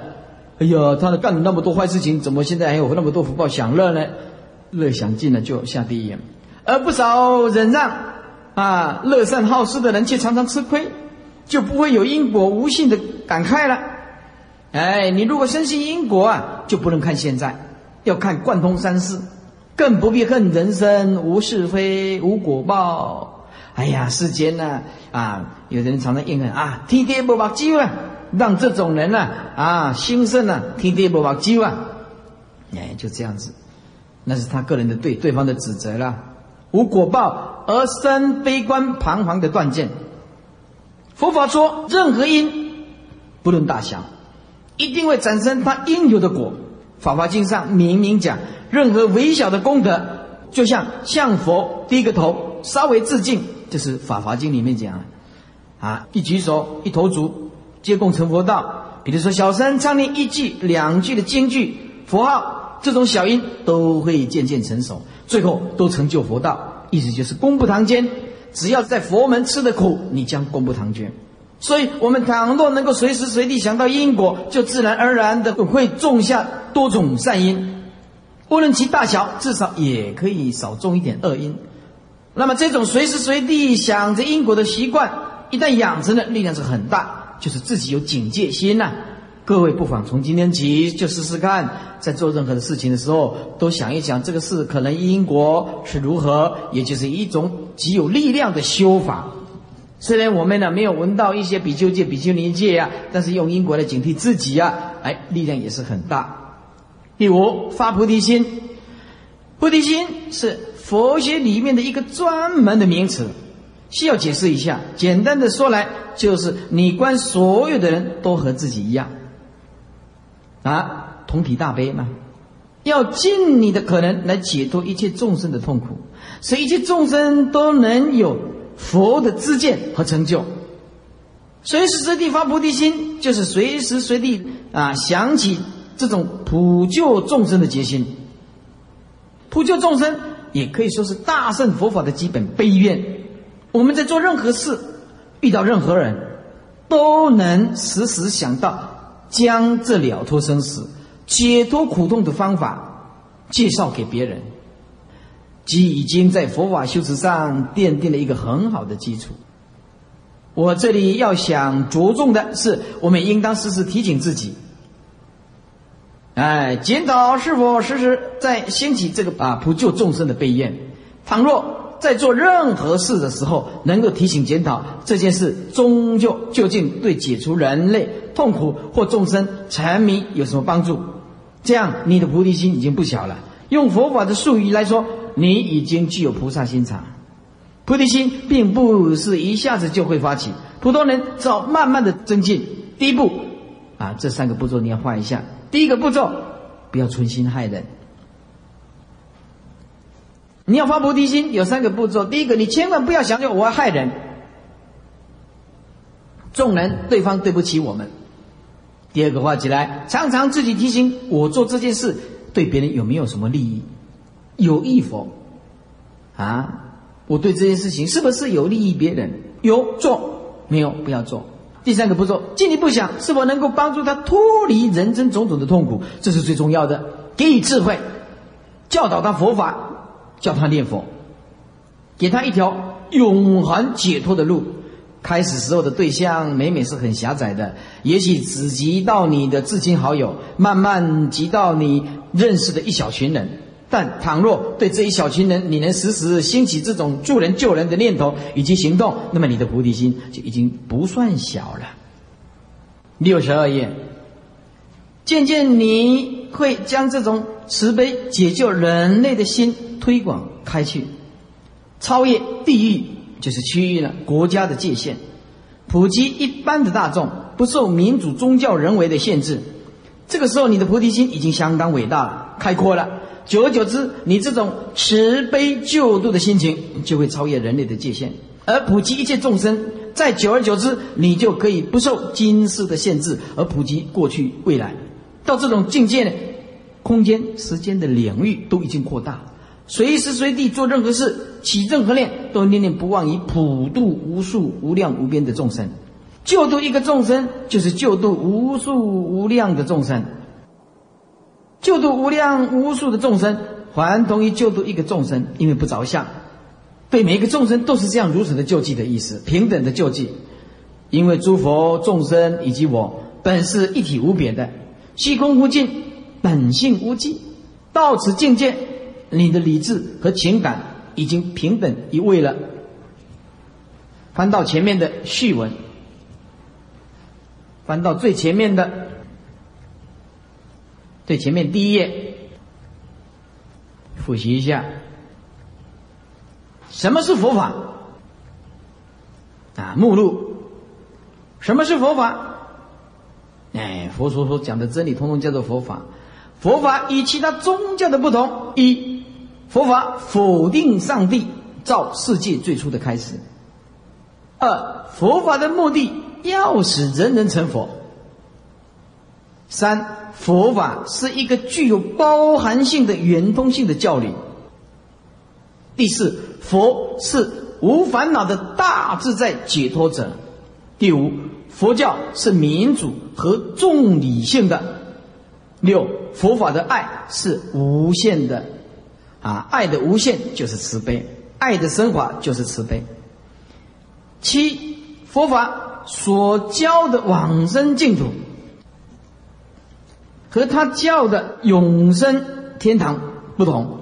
哎呀，他干了那么多坏事情，怎么现在还有那么多福报享乐呢？乐享尽了就下地狱，而不少忍让啊、乐善好施的人却常常吃亏。就不会有因果无性的感慨了。哎，你如果深信因果啊，就不能看现在，要看贯通三世，更不必恨人生无是非无果报。哎呀，世间呢啊，有人常常怨恨啊，天天不把机会让这种人呢啊兴盛呢，天天不把机会，哎，就这样子，那是他个人的对对方的指责了。无果报而生悲观彷徨的断见。佛法说，任何因，不论大小，一定会产生它应有的果。法华经上明明讲，任何微小的功德，就像向佛低个头，稍微致敬，这是法华经里面讲啊，一举手，一投足，皆共成佛道。比如说，小声唱念一句、两句的经句、佛号，这种小音都会渐渐成熟，最后都成就佛道。意思就是功不唐捐。只要在佛门吃的苦，你将功不唐捐。所以，我们倘若能够随时随地想到因果，就自然而然的会种下多种善因，无论其大小，至少也可以少种一点恶因。那么，这种随时随地想着因果的习惯，一旦养成了，力量是很大，就是自己有警戒心呐。各位不妨从今天起就试试看，在做任何的事情的时候，都想一想这个事可能因果是如何，也就是一种极有力量的修法。虽然我们呢没有闻到一些比丘戒、比丘尼戒呀，但是用因果来警惕自己呀，哎，力量也是很大。第五，发菩提心。菩提心是佛学里面的一个专门的名词，需要解释一下。简单的说来，就是你观所有的人都和自己一样。啊，同体大悲嘛，要尽你的可能来解脱一切众生的痛苦，使一切众生都能有佛的知见和成就。随时随地发菩提心，就是随时随地啊想起这种普救众生的决心。普救众生也可以说是大圣佛法的基本悲愿。我们在做任何事，遇到任何人，都能时时想到。将这了脱生死、解脱苦痛的方法介绍给别人，即已经在佛法修持上奠定了一个很好的基础。我这里要想着重的是，我们应当时时提醒自己，哎，检讨是否时时在兴起这个啊普救众生的悲愿。倘若在做任何事的时候，能够提醒检讨这件事，终究究竟对解除人类。痛苦或众生沉迷有什么帮助？这样你的菩提心已经不小了。用佛法的术语来说，你已经具有菩萨心肠。菩提心并不是一下子就会发起，普通人只要慢慢的增进。第一步，啊，这三个步骤你要画一下。第一个步骤，不要存心害人。你要发菩提心有三个步骤。第一个，你千万不要想着我要害人，众人对方对不起我们。第二个话起来，常常自己提醒我做这件事对别人有没有什么利益，有益否？啊，我对这件事情是不是有利益别人？有做没有？不要做。第三个步骤，进一步想是否能够帮助他脱离人生种种的痛苦，这是最重要的。给予智慧，教导他佛法，教他念佛，给他一条永恒解脱的路。开始时候的对象每每是很狭窄的，也许只及到你的至亲好友，慢慢及到你认识的一小群人。但倘若对这一小群人，你能时时兴起这种助人救人的念头以及行动，那么你的菩提心就已经不算小了。六十二页，渐渐你会将这种慈悲解救人类的心推广开去，超越地域就是区域了国家的界限，普及一般的大众，不受民主宗教人为的限制。这个时候，你的菩提心已经相当伟大了，开阔了。久而久之，你这种慈悲救度的心情就会超越人类的界限，而普及一切众生。再久而久之，你就可以不受今世的限制，而普及过去未来。到这种境界呢，空间、时间的领域都已经扩大，随时随地做任何事、起任何念，都念念不忘以普度无数无量无边的众生。救度一个众生，就是救度无数无量的众生。救度无量无数的众生，还同于救度一个众生，因为不着相，对每一个众生都是这样如此的救济的意思，平等的救济。因为诸佛众生以及我本是一体无别的，虚空无尽，本性无际。到此境界，你的理智和情感已经平等一位了。翻到前面的序文，翻到最前面的。最前面第一页，复习一下，什么是佛法？啊，目录，什么是佛法？哎，佛所所讲的真理，通通叫做佛法。佛法与其他宗教的不同：一，佛法否定上帝造世界最初的开始；二，佛法的目的要使人人成佛；三。佛法是一个具有包含性的圆通性的教理。第四，佛是无烦恼的大自在解脱者。第五，佛教是民主和重理性的。六，佛法的爱是无限的，啊，爱的无限就是慈悲，爱的升华就是慈悲。七，佛法所教的往生净土。和他教的永生天堂不同，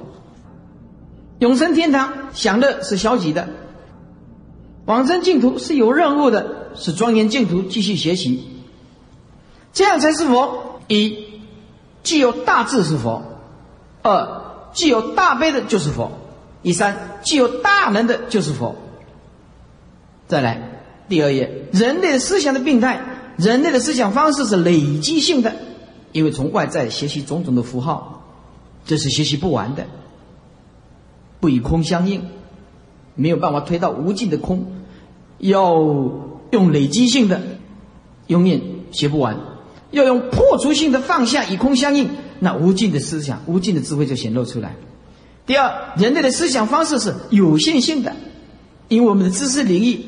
永生天堂享乐是消极的，往生净土是有任务的，是庄严净土继续学习，这样才是佛。一，既有大智是佛；二，既有大悲的就是佛；第三，既有大能的就是佛。再来第二页，人类的思想的病态，人类的思想方式是累积性的。因为从外在学习种种的符号，这是学习不完的，不与空相应，没有办法推到无尽的空，要用累积性的，永远学不完；要用破除性的放下与空相应，那无尽的思想、无尽的智慧就显露出来。第二，人类的思想方式是有限性的，因为我们的知识领域，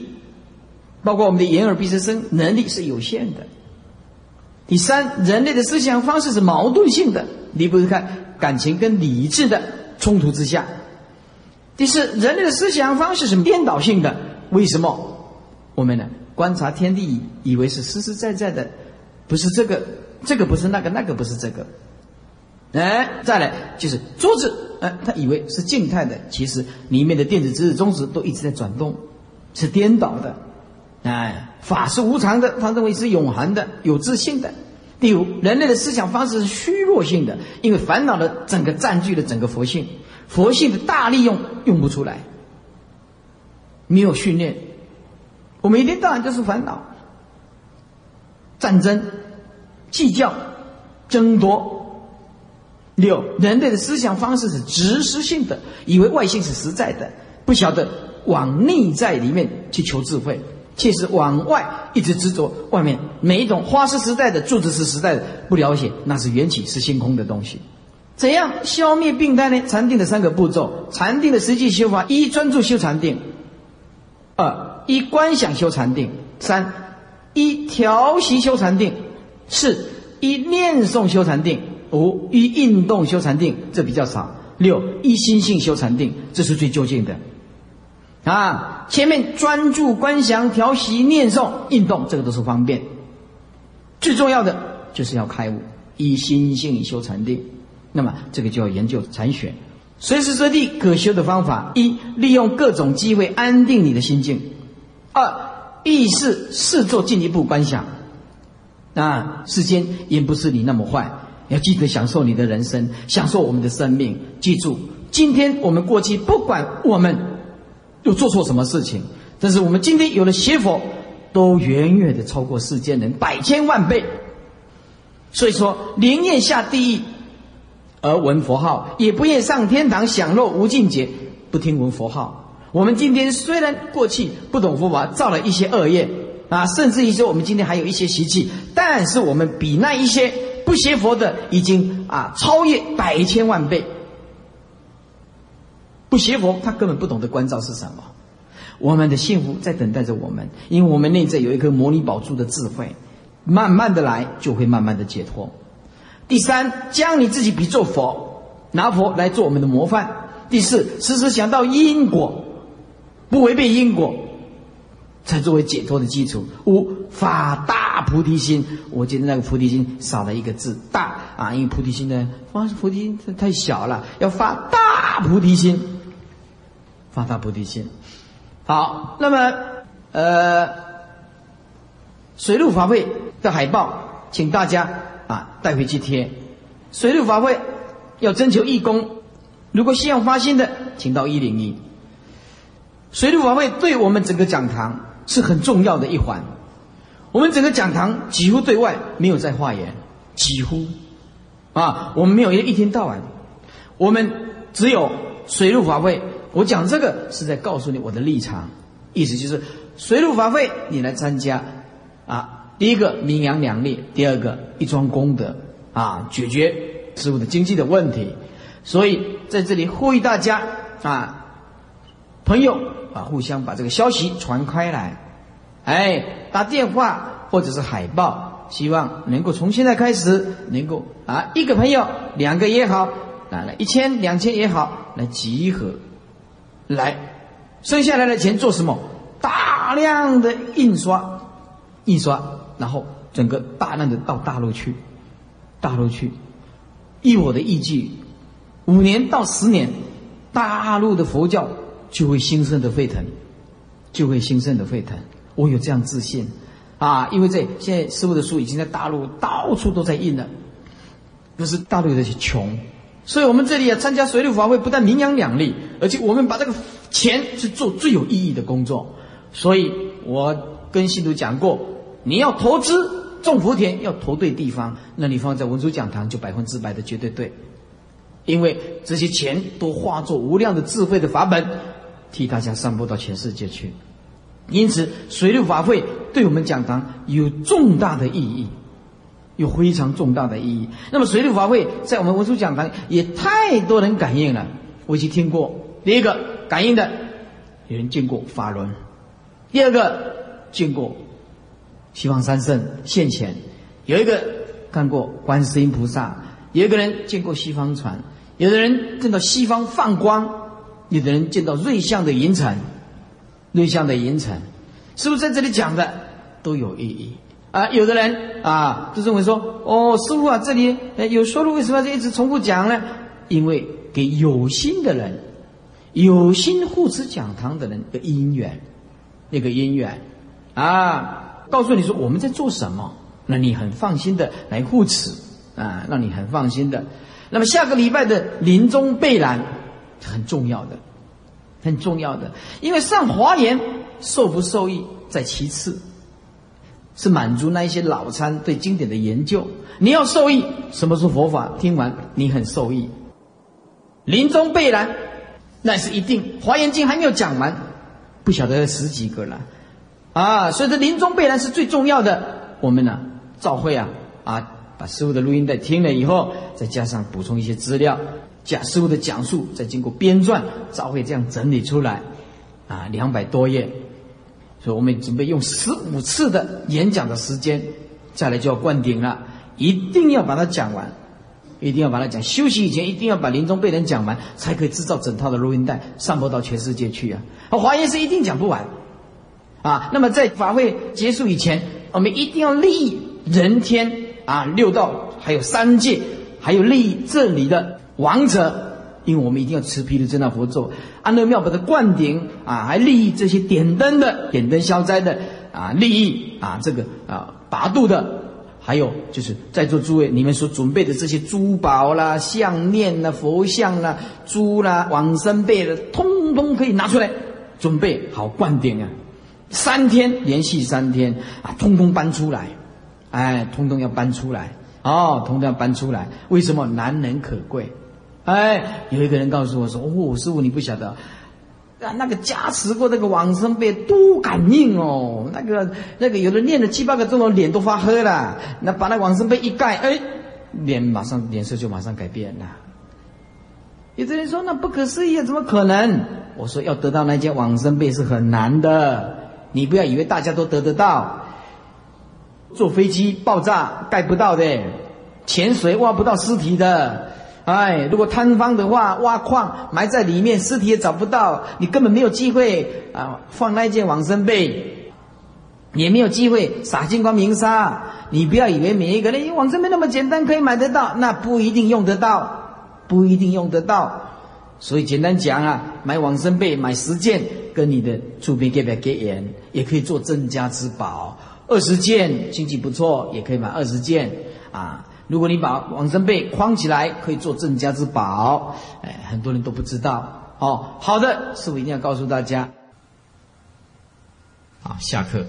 包括我们的眼耳鼻舌身能力是有限的。第三，人类的思想方式是矛盾性的，离不开感情跟理智的冲突之下。第四，人类的思想方式是颠倒性的。为什么？我们呢？观察天地，以为是实实在在的，不是这个，这个不是那个，那个不是这个。哎，再来就是桌子，哎，他以为是静态的，其实里面的电子、质子、中子都一直在转动，是颠倒的。哎，法是无常的，他认为是永恒的、有自信的。第五，人类的思想方式是虚弱性的，因为烦恼的整个占据了整个佛性，佛性的大利用用不出来，没有训练，我们一天到晚就是烦恼、战争、计较、争夺。六，人类的思想方式是直实性的，以为外性是实在的，不晓得往内在里面去求智慧。其实往外一直执着外面每一种花是时代的，柱子是时代的，不了解那是缘起是星空的东西。怎样消灭病态呢？禅定的三个步骤：禅定的实际修法，一专注修禅定；二一观想修禅定；三一调息修禅定，四一念诵修禅定，五一运动修禅定，这比较少。六一心性修禅定，这是最究竟的。啊，前面专注观想、调息、念诵、运动，这个都是方便。最重要的就是要开悟，以心性修禅定。那么这个就要研究禅学，随时随地可修的方法：一、利用各种机会安定你的心境；二、意识试做进一步观想。啊，世间也不是你那么坏，要记得享受你的人生，享受我们的生命。记住，今天我们过去不管我们又做错什么事情，但是我们今天有了邪佛，都远远的超过世间人百千万倍。所以说，宁愿下地狱。而闻佛号，也不愿上天堂享乐无尽劫，不听闻佛号。我们今天虽然过去不懂佛法，造了一些恶业啊，甚至于说我们今天还有一些习气，但是我们比那一些不学佛的已经啊超越百千万倍。不学佛，他根本不懂得关照是什么。我们的幸福在等待着我们，因为我们内在有一颗摩尼宝珠的智慧，慢慢的来，就会慢慢的解脱。第三，将你自己比作佛，拿佛来做我们的模范。第四，时时想到因果，不违背因果，才作为解脱的基础。五，发大菩提心。我觉得那个菩提心少了一个字“大”啊，因为菩提心呢，发菩提心太小了，要发大菩提心，发大菩提心。好，那么呃，水陆法会的海报，请大家。啊，带回去贴。水陆法会要征求义工，如果希望发心的，请到一零一。水陆法会对我们整个讲堂是很重要的一环。我们整个讲堂几乎对外没有在化缘，几乎啊，我们没有一天到晚，我们只有水陆法会。我讲这个是在告诉你我的立场，意思就是水陆法会你来参加啊。第一个名扬两利，第二个一桩功德啊，解决师傅的经济的问题。所以在这里呼吁大家啊，朋友啊，互相把这个消息传开来，哎，打电话或者是海报，希望能够从现在开始能够啊，一个朋友两个也好，来一千两千也好，来集合，来，剩下来的钱做什么？大量的印刷，印刷。然后整个大量的到大陆去，大陆去，依我的意计，五年到十年，大陆的佛教就会兴盛的沸腾，就会兴盛的沸腾。我有这样自信，啊，因为在现在师傅的书已经在大陆到处都在印了，不是大陆有些穷，所以我们这里啊参加水陆法会，不但名扬两利，而且我们把这个钱去做最有意义的工作。所以我跟信徒讲过。你要投资种福田，要投对地方，那你放在文殊讲堂就百分之百的绝对对，因为这些钱都化作无量的智慧的法本，替大家散布到全世界去。因此，水陆法会对我们讲堂有重大的意义，有非常重大的意义。那么，水陆法会在我们文殊讲堂也太多人感应了。我已经听过第一个感应的，有人见过法轮；第二个见过。西方三圣现前，有一个看过观世音菩萨，有一个人见过西方船，有的人见到西方放光，有的人见到瑞相的银尘，瑞相的银尘，是不是在这里讲的都有意义啊？有的人啊，就认为说，哦，师傅啊，这里有说了，为什么要一直重复讲呢？因为给有心的人，有心护持讲堂的人的因缘，那个因缘啊。告诉你说我们在做什么，那你很放心的来护持啊，让你很放心的。那么下个礼拜的临终备览很重要的，很重要的，因为上华严受不受益在其次，是满足那一些老参对经典的研究。你要受益，什么是佛法？听完你很受益。临终备览那是一定，华严经还没有讲完，不晓得十几个了。啊，所以这临终备览是最重要的。我们呢，照会啊，啊，把师傅的录音带听了以后，再加上补充一些资料，讲师傅的讲述，再经过编撰，照会这样整理出来，啊，两百多页，所以我们准备用十五次的演讲的时间，再来就要灌顶了，一定要把它讲完，一定要把它讲。休息以前一定要把临终被人讲完，才可以制造整套的录音带，上播到全世界去啊！华严是一定讲不完，啊，那么在法会结束以前，我们一定要利益人天啊六道，还有三界，还有利益这里的王者。因为我们一定要持毗卢遮那佛咒，安乐妙宝的灌顶啊，还利益这些点灯的、点灯消灾的啊，利益啊这个啊拔度的，还有就是在座诸位你们所准备的这些珠宝啦、项链啦、佛像啦、珠啦、往生贝的，通通可以拿出来准备好灌顶啊！三天连续三天啊，通通搬出来，哎，通通要搬出来哦，通通要搬出来。为什么难能可贵？哎，有一个人告诉我说：“哦，师傅，你不晓得，啊，那个加持过那个往生被多感应哦，那个那个有的念了七八个钟头，脸都发黑了。那把那往生被一盖，哎，脸马上脸色就马上改变了。有的人说那不可思议，啊怎么可能？我说要得到那件往生被是很难的，你不要以为大家都得得到。坐飞机爆炸盖不到的，潜水挖不到尸体的。”哎，如果贪方的话，挖矿埋在里面，尸体也找不到，你根本没有机会啊！放那件往生被，也没有机会撒金光明沙。你不要以为每一个人往生被那么简单可以买得到，那不一定用得到，不一定用得到。所以简单讲啊，买往生被买十件，跟你的出边给不给言，也可以做增加之宝。二十件经济不错，也可以买二十件啊。如果你把往生被框起来，可以做镇家之宝。哎，很多人都不知道。哦，好的，师傅一定要告诉大家。好，下课。